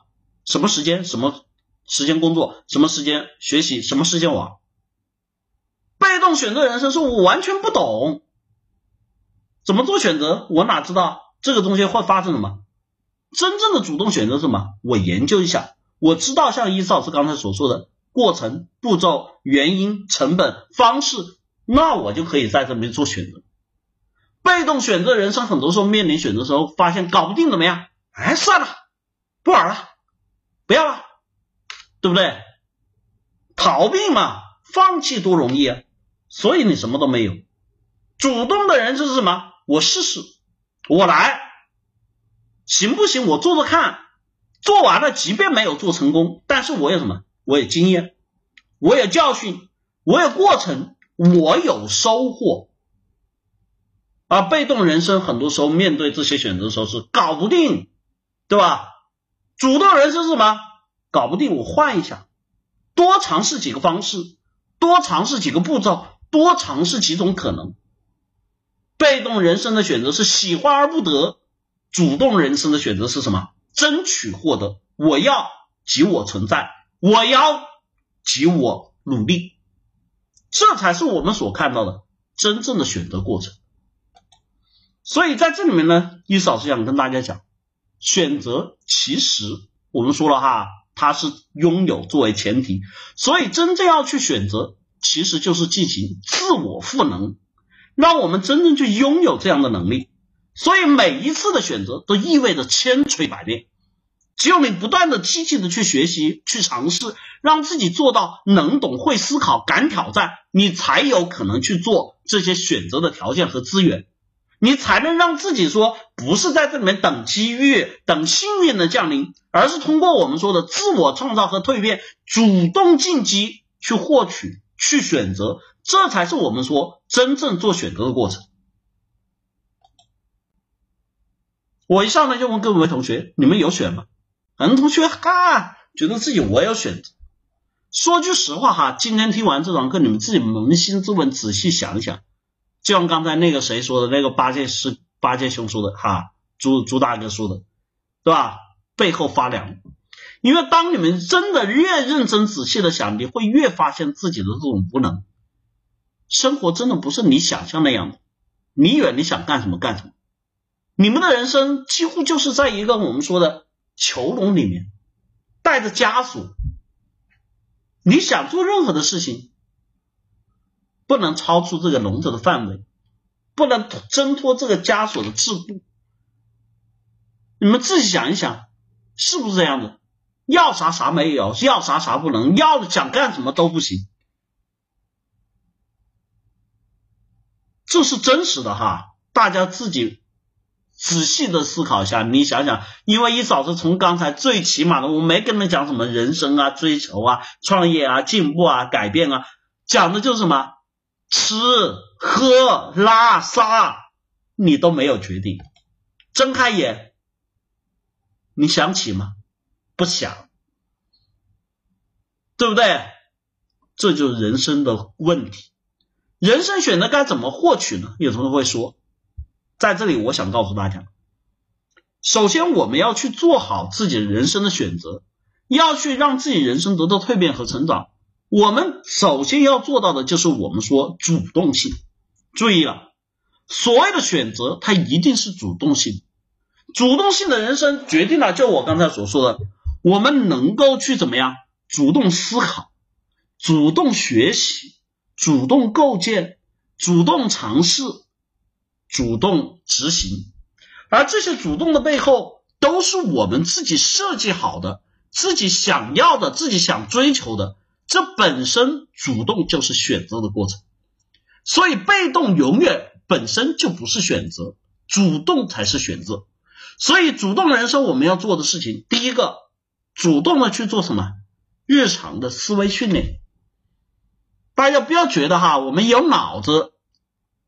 什么时间，什么时间工作，什么时间学习，什么时间玩。被动选择人生是我完全不懂，怎么做选择，我哪知道这个东西会发生什么？真正的主动选择什么？我研究一下，我知道像伊老师刚才所说的过程、步骤、原因、成本、方式，那我就可以在这边做选择。被动选择人生很多时候面临选择时候，发现搞不定怎么样？哎，算了，不玩了，不要了，对不对？逃避嘛，放弃多容易啊！所以你什么都没有。主动的人就是什么？我试试，我来，行不行？我做做看。做完了，即便没有做成功，但是我有什么？我有经验，我有教训，我有过程，我有收获。而被动人生很多时候面对这些选择的时候是搞不定，对吧？主动人生是什么？搞不定，我换一下，多尝试几个方式，多尝试几个步骤。多尝试几种可能，被动人生的选择是喜欢而不得，主动人生的选择是什么？争取获得。我要即我存在，我要即我努力，这才是我们所看到的真正的选择过程。所以在这里面呢，伊老师想跟大家讲，选择其实我们说了哈，它是拥有作为前提，所以真正要去选择。其实就是进行自我赋能，让我们真正去拥有这样的能力。所以每一次的选择都意味着千锤百炼。只有你不断的积极的去学习、去尝试，让自己做到能懂、会思考、敢挑战，你才有可能去做这些选择的条件和资源，你才能让自己说不是在这里面等机遇、等幸运的降临，而是通过我们说的自我创造和蜕变，主动进击去获取。去选择，这才是我们说真正做选择的过程。我一上来就问各位同学：你们有选吗？很多同学哈，觉得自己我有选择。说句实话哈，今天听完这堂课，你们自己扪心自问，仔细想一想，就像刚才那个谁说的，那个八戒是八戒兄说的哈，朱朱大哥说的，对吧？背后发凉。因为当你们真的越认真仔细的想，你会越发现自己的这种无能。生活真的不是你想象那样的，你以为你想干什么干什么。你们的人生几乎就是在一个我们说的囚笼里面，带着枷锁。你想做任何的事情，不能超出这个笼子的范围，不能挣脱这个枷锁的桎梏。你们自己想一想，是不是这样的？要啥啥没有，要啥啥不能，要想干什么都不行，这是真实的哈。大家自己仔细的思考一下，你想想，因为一嫂子从刚才最起码的，我没跟他讲什么人生啊、追求啊、创业啊、进步啊、改变啊，讲的就是什么吃喝拉撒，你都没有决定。睁开眼，你想起吗？不想，对不对？这就是人生的问题。人生选择该怎么获取呢？有同学会说，在这里我想告诉大家，首先我们要去做好自己人生的选择，要去让自己人生得到蜕变和成长。我们首先要做到的就是我们说主动性。注意了，所谓的选择，它一定是主动性。主动性的人生决定了，就我刚才所说的。我们能够去怎么样？主动思考，主动学习，主动构建，主动尝试，主动执行。而这些主动的背后，都是我们自己设计好的，自己想要的，自己想追求的。这本身主动就是选择的过程。所以被动永远本身就不是选择，主动才是选择。所以主动人生我们要做的事情，第一个。主动的去做什么日常的思维训练，大家不要觉得哈，我们有脑子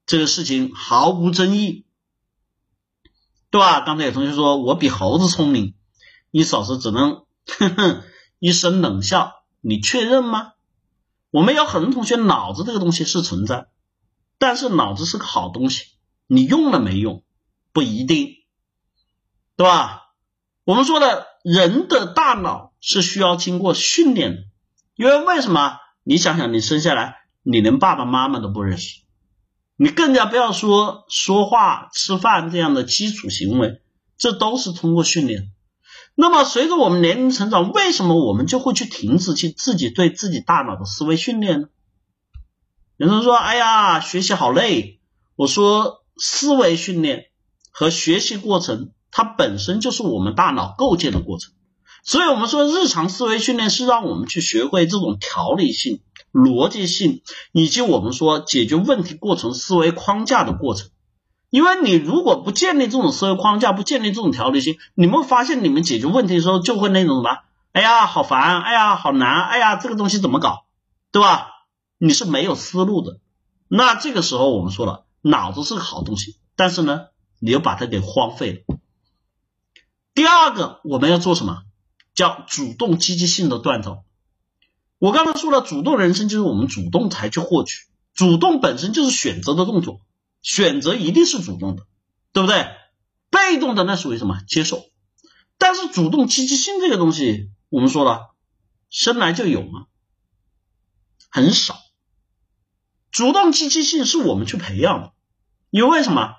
这个事情毫无争议，对吧？刚才有同学说我比猴子聪明，你老师只能哼哼 一声冷笑。你确认吗？我们有很多同学脑子这个东西是存在，但是脑子是个好东西，你用了没用不一定，对吧？我们说的人的大脑是需要经过训练的，因为为什么？你想想，你生下来你连爸爸妈妈都不认识，你更加不要说说话、吃饭这样的基础行为，这都是通过训练。那么随着我们年龄成长，为什么我们就会去停止去自己对自己大脑的思维训练呢？有人说：“哎呀，学习好累。”我说：“思维训练和学习过程，它本身就是我们大脑构建的过程。所以，我们说日常思维训练是让我们去学会这种条理性、逻辑性，以及我们说解决问题过程思维框架的过程。”因为你如果不建立这种思维框架，不建立这种条理性，你们发现你们解决问题的时候就会那种什么？哎呀，好烦！哎呀，好难！哎呀，这个东西怎么搞？对吧？你是没有思路的。那这个时候我们说了，脑子是个好东西，但是呢，你又把它给荒废了。第二个，我们要做什么？叫主动积极性的锻造。我刚刚说了，主动人生就是我们主动才去获取，主动本身就是选择的动作。选择一定是主动的，对不对？被动的那属于什么？接受。但是主动积极性这个东西，我们说了，生来就有吗？很少。主动积极性是我们去培养的，因为什么？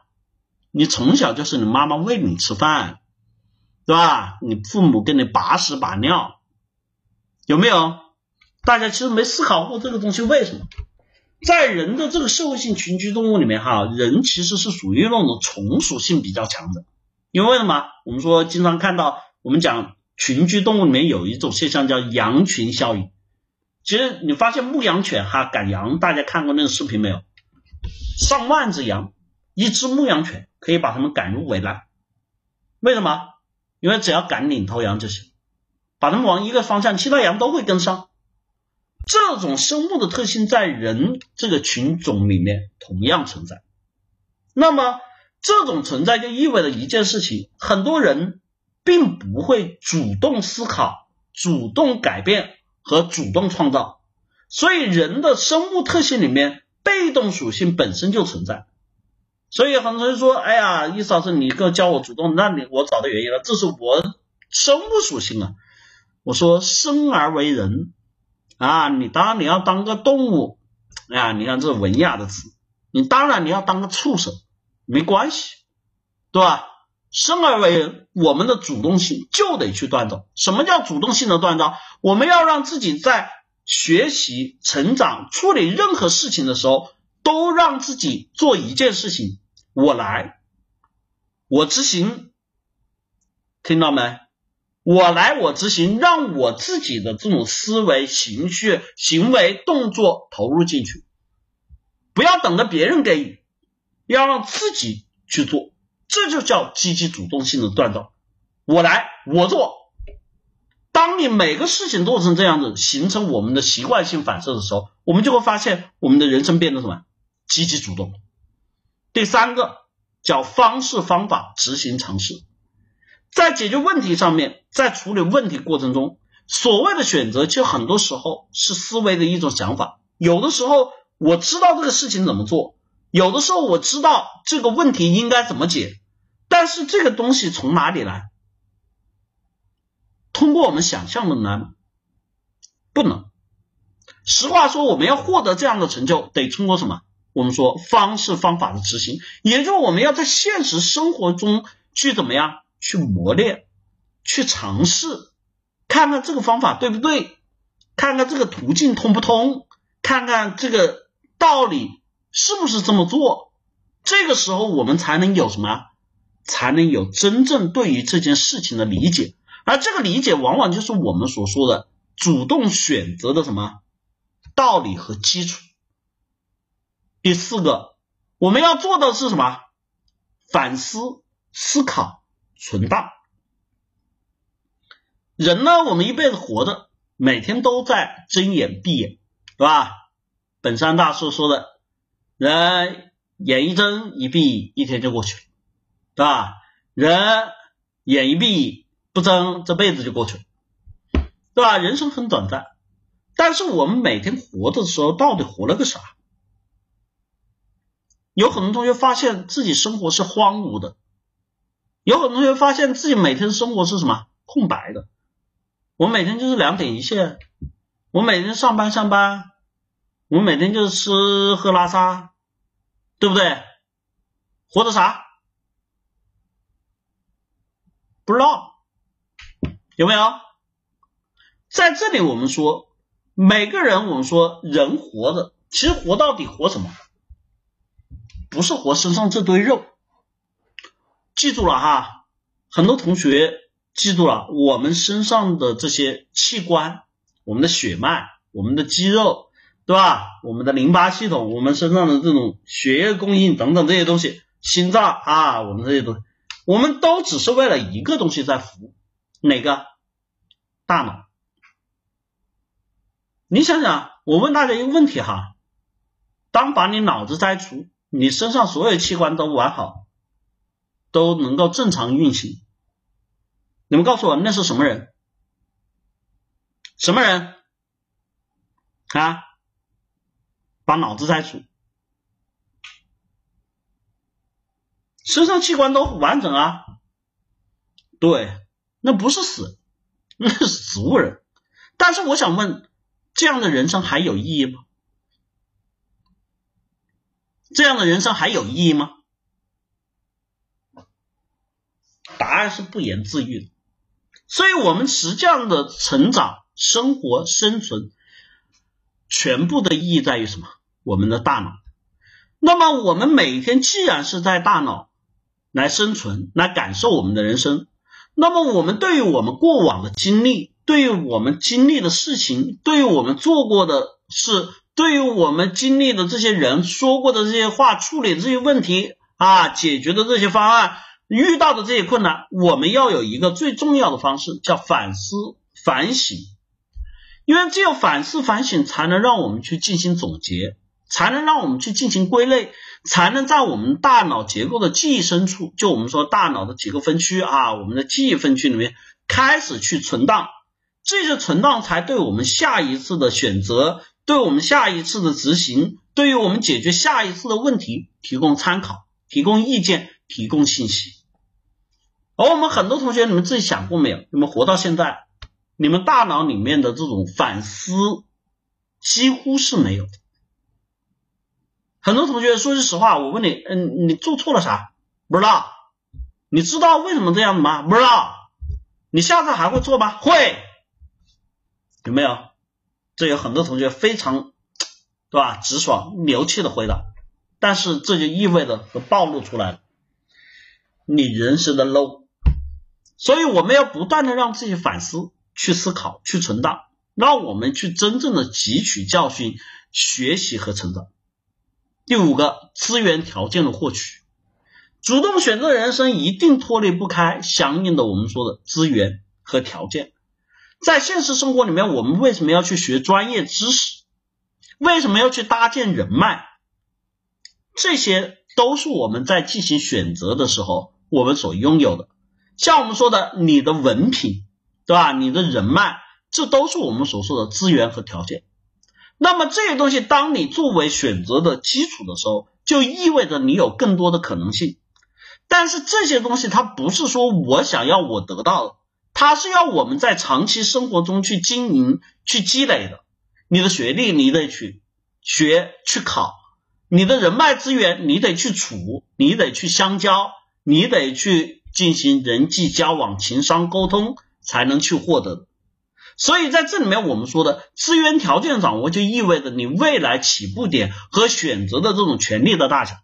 你从小就是你妈妈喂你吃饭，对吧？你父母给你把屎把尿，有没有？大家其实没思考过这个东西为什么？在人的这个社会性群居动物里面，哈，人其实是属于那种从属性比较强的。因为什么？我们说经常看到，我们讲群居动物里面有一种现象叫羊群效应。其实你发现牧羊犬哈赶羊，大家看过那个视频没有？上万只羊，一只牧羊犬可以把它们赶入围栏。为什么？因为只要赶领头羊就行，把它们往一个方向，其他羊都会跟上。这种生物的特性在人这个群种里面同样存在。那么，这种存在就意味着一件事情：很多人并不会主动思考、主动改变和主动创造。所以，人的生物特性里面，被动属性本身就存在。所以，很多人说：“哎呀，意思是你哥教我主动，那你我找到原因了，这是我生物属性啊。”我说：“生而为人。”啊，你当然你要当个动物，啊，你看这文雅的词，你当然你要当个畜生，没关系，对吧？生而为人，我们的主动性就得去锻造。什么叫主动性的锻造？我们要让自己在学习、成长、处理任何事情的时候，都让自己做一件事情，我来，我执行，听到没？我来，我执行，让我自己的这种思维、情绪、行为、动作投入进去，不要等着别人给予，要让自己去做，这就叫积极主动性的锻造。我来，我做。当你每个事情做成这样子，形成我们的习惯性反射的时候，我们就会发现我们的人生变得什么？积极主动。第三个叫方式方法执行尝试。在解决问题上面，在处理问题过程中，所谓的选择，其实很多时候是思维的一种想法。有的时候我知道这个事情怎么做，有的时候我知道这个问题应该怎么解，但是这个东西从哪里来？通过我们想象的来吗？不能。实话说，我们要获得这样的成就，得通过什么？我们说方式方法的执行，也就是我们要在现实生活中去怎么样？去磨练，去尝试，看看这个方法对不对，看看这个途径通不通，看看这个道理是不是这么做。这个时候我们才能有什么？才能有真正对于这件事情的理解。而这个理解往往就是我们所说的主动选择的什么道理和基础。第四个，我们要做的是什么？反思、思考。存档，人呢？我们一辈子活着，每天都在睁眼闭眼，对吧？本山大师说的，人眼一睁一闭，一天就过去了，对吧？人眼一闭，不睁，这辈子就过去了，对吧？人生很短暂，但是我们每天活着的时候，到底活了个啥？有很多同学发现自己生活是荒芜的，有很多同学发现自己每天的生活是什么空白的。我每天就是两点一线，我每天上班上班，我每天就是吃喝拉撒，对不对？活的啥？不知道有没有？在这里我们说，每个人我们说人活着，其实活到底活什么？不是活身上这堆肉。记住了哈，很多同学。记住了，我们身上的这些器官，我们的血脉、我们的肌肉，对吧？我们的淋巴系统，我们身上的这种血液供应等等这些东西，心脏啊，我们这些东西，我们都只是为了一个东西在服务，哪个？大脑。你想想，我问大家一个问题哈，当把你脑子摘除，你身上所有器官都完好，都能够正常运行。你们告诉我，那是什么人？什么人啊？把脑子摘除，身上器官都完整啊？对，那不是死，那是植物人。但是我想问，这样的人生还有意义吗？这样的人生还有意义吗？答案是不言自喻的。所以，我们实际上的成长、生活、生存，全部的意义在于什么？我们的大脑。那么，我们每天既然是在大脑来生存、来感受我们的人生，那么我们对于我们过往的经历、对于我们经历的事情、对于我们做过的事、对于我们经历的这些人说过的这些话、处理这些问题啊、解决的这些方案。遇到的这些困难，我们要有一个最重要的方式，叫反思反省。因为只有反思反省，才能让我们去进行总结，才能让我们去进行归类，才能在我们大脑结构的记忆深处，就我们说大脑的几个分区啊，我们的记忆分区里面开始去存档。这些存档才对我们下一次的选择，对我们下一次的执行，对于我们解决下一次的问题提供参考、提供意见、提供信息。而我们很多同学，你们自己想过没有？你们活到现在，你们大脑里面的这种反思几乎是没有的。很多同学说句实话，我问你，嗯，你做错了啥？不知道。你知道为什么这样吗？不知道。你下次还会做吗？会。有没有？这有很多同学非常，对吧？直爽、牛气的回答。但是这就意味着和暴露出来了，你人生的 low。所以我们要不断的让自己反思、去思考、去存档，让我们去真正的汲取教训、学习和成长。第五个，资源条件的获取，主动选择人生一定脱离不开相应的我们说的资源和条件。在现实生活里面，我们为什么要去学专业知识？为什么要去搭建人脉？这些都是我们在进行选择的时候我们所拥有的。像我们说的，你的文凭，对吧？你的人脉，这都是我们所说的资源和条件。那么这些东西，当你作为选择的基础的时候，就意味着你有更多的可能性。但是这些东西，它不是说我想要我得到的，它是要我们在长期生活中去经营、去积累的。你的学历，你得去学、去考；你的人脉资源，你得去处，你得去相交，你得去。进行人际交往、情商沟通才能去获得，所以在这里面我们说的资源条件掌握，就意味着你未来起步点和选择的这种权利的大小。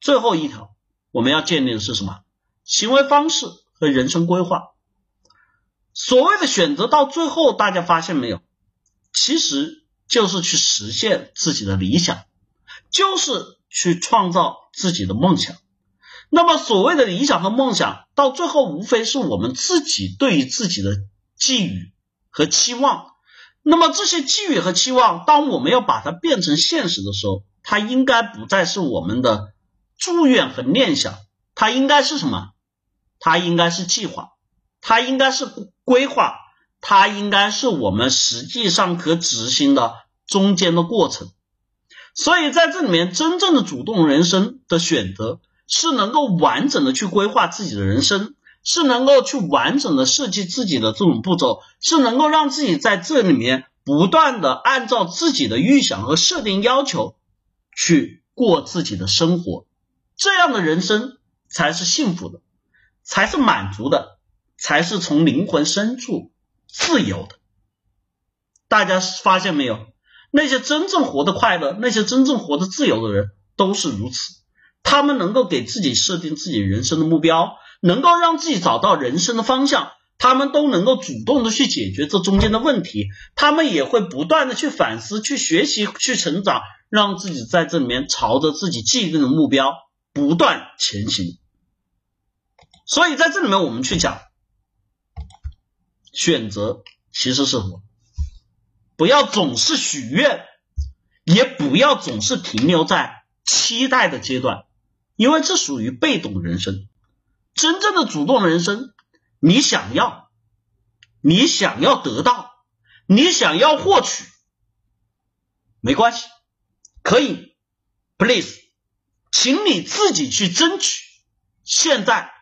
最后一条，我们要建立的是什么？行为方式和人生规划。所谓的选择，到最后大家发现没有，其实就是去实现自己的理想，就是去创造自己的梦想。那么，所谓的理想和梦想，到最后无非是我们自己对于自己的寄予和期望。那么，这些寄予和期望，当我们要把它变成现实的时候，它应该不再是我们的祝愿和念想，它应该是什么？它应该是计划。它应该是规划，它应该是我们实际上可执行的中间的过程。所以在这里面，真正的主动人生的选择，是能够完整的去规划自己的人生，是能够去完整的设计自己的这种步骤，是能够让自己在这里面不断的按照自己的预想和设定要求去过自己的生活，这样的人生才是幸福的，才是满足的，才是从灵魂深处自由的。大家发现没有？那些真正活得快乐、那些真正活得自由的人都是如此。他们能够给自己设定自己人生的目标，能够让自己找到人生的方向。他们都能够主动的去解决这中间的问题。他们也会不断的去反思、去学习、去成长，让自己在这里面朝着自己既定的目标不断前行。所以在这里面，我们去讲选择其实是什么？不要总是许愿，也不要总是停留在期待的阶段，因为这属于被动人生。真正的主动人生，你想要，你想要得到，你想要获取，没关系，可以，please，请你自己去争取，现在，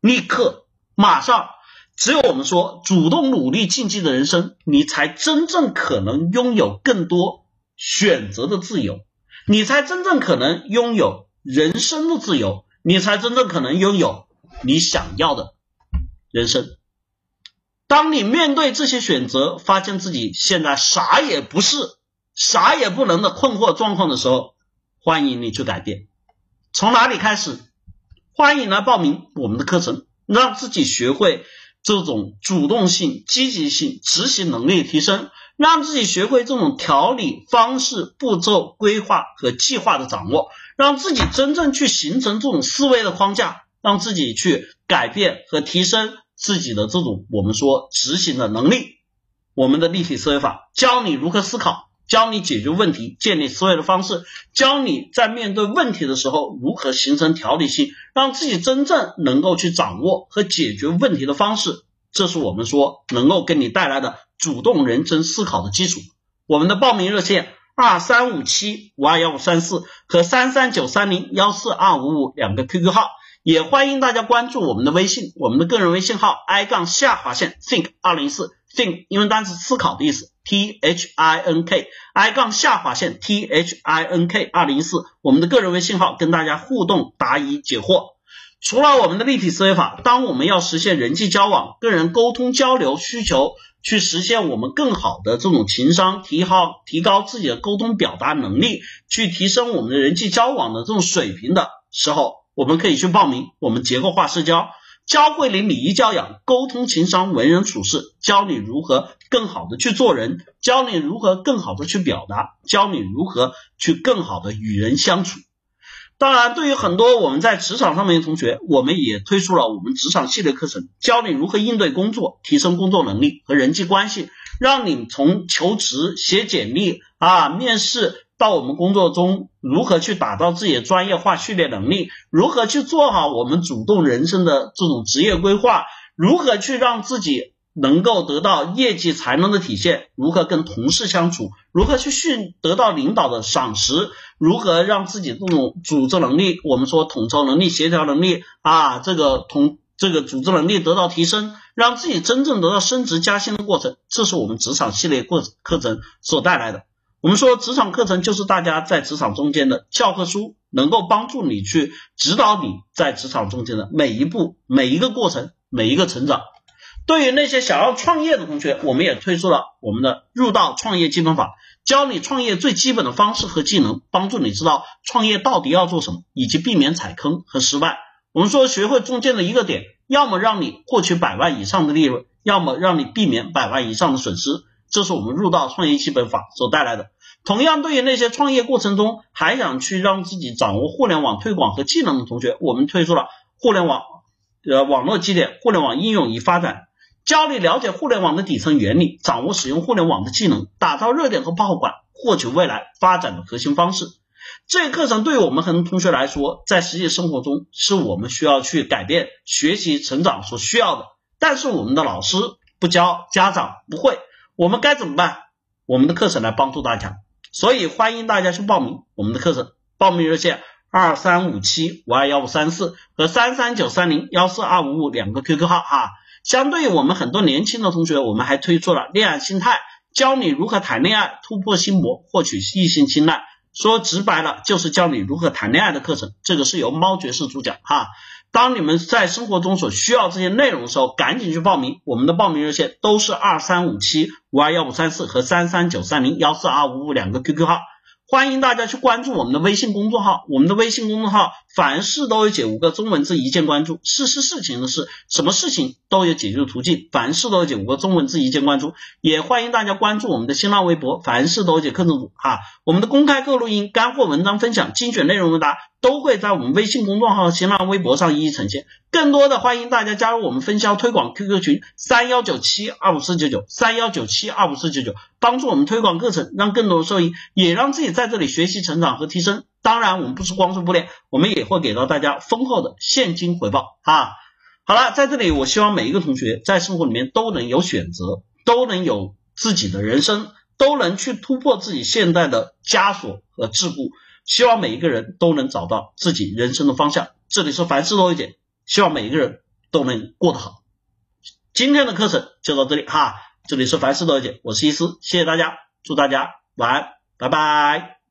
立刻，马上。只有我们说主动努力竞技的人生，你才真正可能拥有更多选择的自由，你才真正可能拥有人生的自由，你才真正可能拥有你想要的人生。当你面对这些选择，发现自己现在啥也不是、啥也不能的困惑状况的时候，欢迎你去改变。从哪里开始？欢迎来报名我们的课程，让自己学会。这种主动性、积极性、执行能力提升，让自己学会这种调理、方式、步骤、规划和计划的掌握，让自己真正去形成这种思维的框架，让自己去改变和提升自己的这种我们说执行的能力。我们的立体思维法教你如何思考。教你解决问题、建立思维的方式，教你在面对问题的时候如何形成条理性，让自己真正能够去掌握和解决问题的方式。这是我们说能够给你带来的主动人生思考的基础。我们的报名热线二三五七五二幺五三四和三三九三零幺四二五五两个 QQ 号，也欢迎大家关注我们的微信，我们的个人微信号 i 杠下划线 think 二零四 think 英文单词思考的意思。T H I N K I 杠下划线 T H I N K 二零一四，我们的个人微信号跟大家互动答疑解惑。除了我们的立体思维法，当我们要实现人际交往、个人沟通交流需求，去实现我们更好的这种情商，提高提高自己的沟通表达能力，去提升我们的人际交往的这种水平的时候，我们可以去报名我们结构化社交。教会你礼仪教养、沟通情商、为人处事，教你如何更好的去做人，教你如何更好的去表达，教你如何去更好的与人相处。当然，对于很多我们在职场上面的同学，我们也推出了我们职场系列课程，教你如何应对工作，提升工作能力和人际关系，让你从求职、写简历啊、面试。到我们工作中如何去打造自己的专业化训练能力，如何去做好我们主动人生的这种职业规划，如何去让自己能够得到业绩才能的体现，如何跟同事相处，如何去训得到领导的赏识，如何让自己这种组织能力，我们说统筹能力、协调能力啊，这个同这个组织能力得到提升，让自己真正得到升职加薪的过程，这是我们职场系列过课程所带来的。我们说职场课程就是大家在职场中间的教科书，能够帮助你去指导你在职场中间的每一步、每一个过程、每一个成长。对于那些想要创业的同学，我们也推出了我们的入道创业基本法，教你创业最基本的方式和技能，帮助你知道创业到底要做什么，以及避免踩坑和失败。我们说学会中间的一个点，要么让你获取百万以上的利润，要么让你避免百万以上的损失。这是我们入道创业基本法所带来的。同样，对于那些创业过程中还想去让自己掌握互联网推广和技能的同学，我们推出了互联网呃网络基点、互联网应用与发展，教你了解互联网的底层原理，掌握使用互联网的技能，打造热点和爆款，获取未来发展的核心方式。这个课程对于我们很多同学来说，在实际生活中是我们需要去改变、学习、成长所需要的。但是我们的老师不教，家长不会，我们该怎么办？我们的课程来帮助大家，所以欢迎大家去报名我们的课程，报名热线二三五七五二幺五三四和三三九三零幺四二五五两个 QQ 号哈。相对于我们很多年轻的同学，我们还推出了恋爱心态，教你如何谈恋爱，突破心魔，获取异性青睐。说直白了，就是教你如何谈恋爱的课程。这个是由猫爵士主讲哈。当你们在生活中所需要这些内容的时候，赶紧去报名。我们的报名热线都是二三五七五二幺五三四和三三九三零幺四二五五两个 QQ 号。欢迎大家去关注我们的微信公众号，我们的微信公众号凡事都有解五个中文字一键关注，事事事情的事，什么事情都有解决的途径，凡事都有解五个中文字一键关注。也欢迎大家关注我们的新浪微博，凡事都有解课程组哈，我们的公开课录音、干货文章分享、精选内容问答。都会在我们微信公众号、新浪微博上一一呈现。更多的欢迎大家加入我们分销推广 QQ 群三幺九七二五四九九三幺九七二五四九九，帮助我们推广课程，让更多的受益，也让自己在这里学习成长和提升。当然，我们不是光说不练，我们也会给到大家丰厚的现金回报啊！好了，在这里，我希望每一个同学在生活里面都能有选择，都能有自己的人生，都能去突破自己现在的枷锁和桎梏。希望每一个人都能找到自己人生的方向。这里是凡事多一点，希望每一个人都能过得好。今天的课程就到这里哈，这里是凡事多一点，我是伊思，谢谢大家，祝大家晚安，拜拜。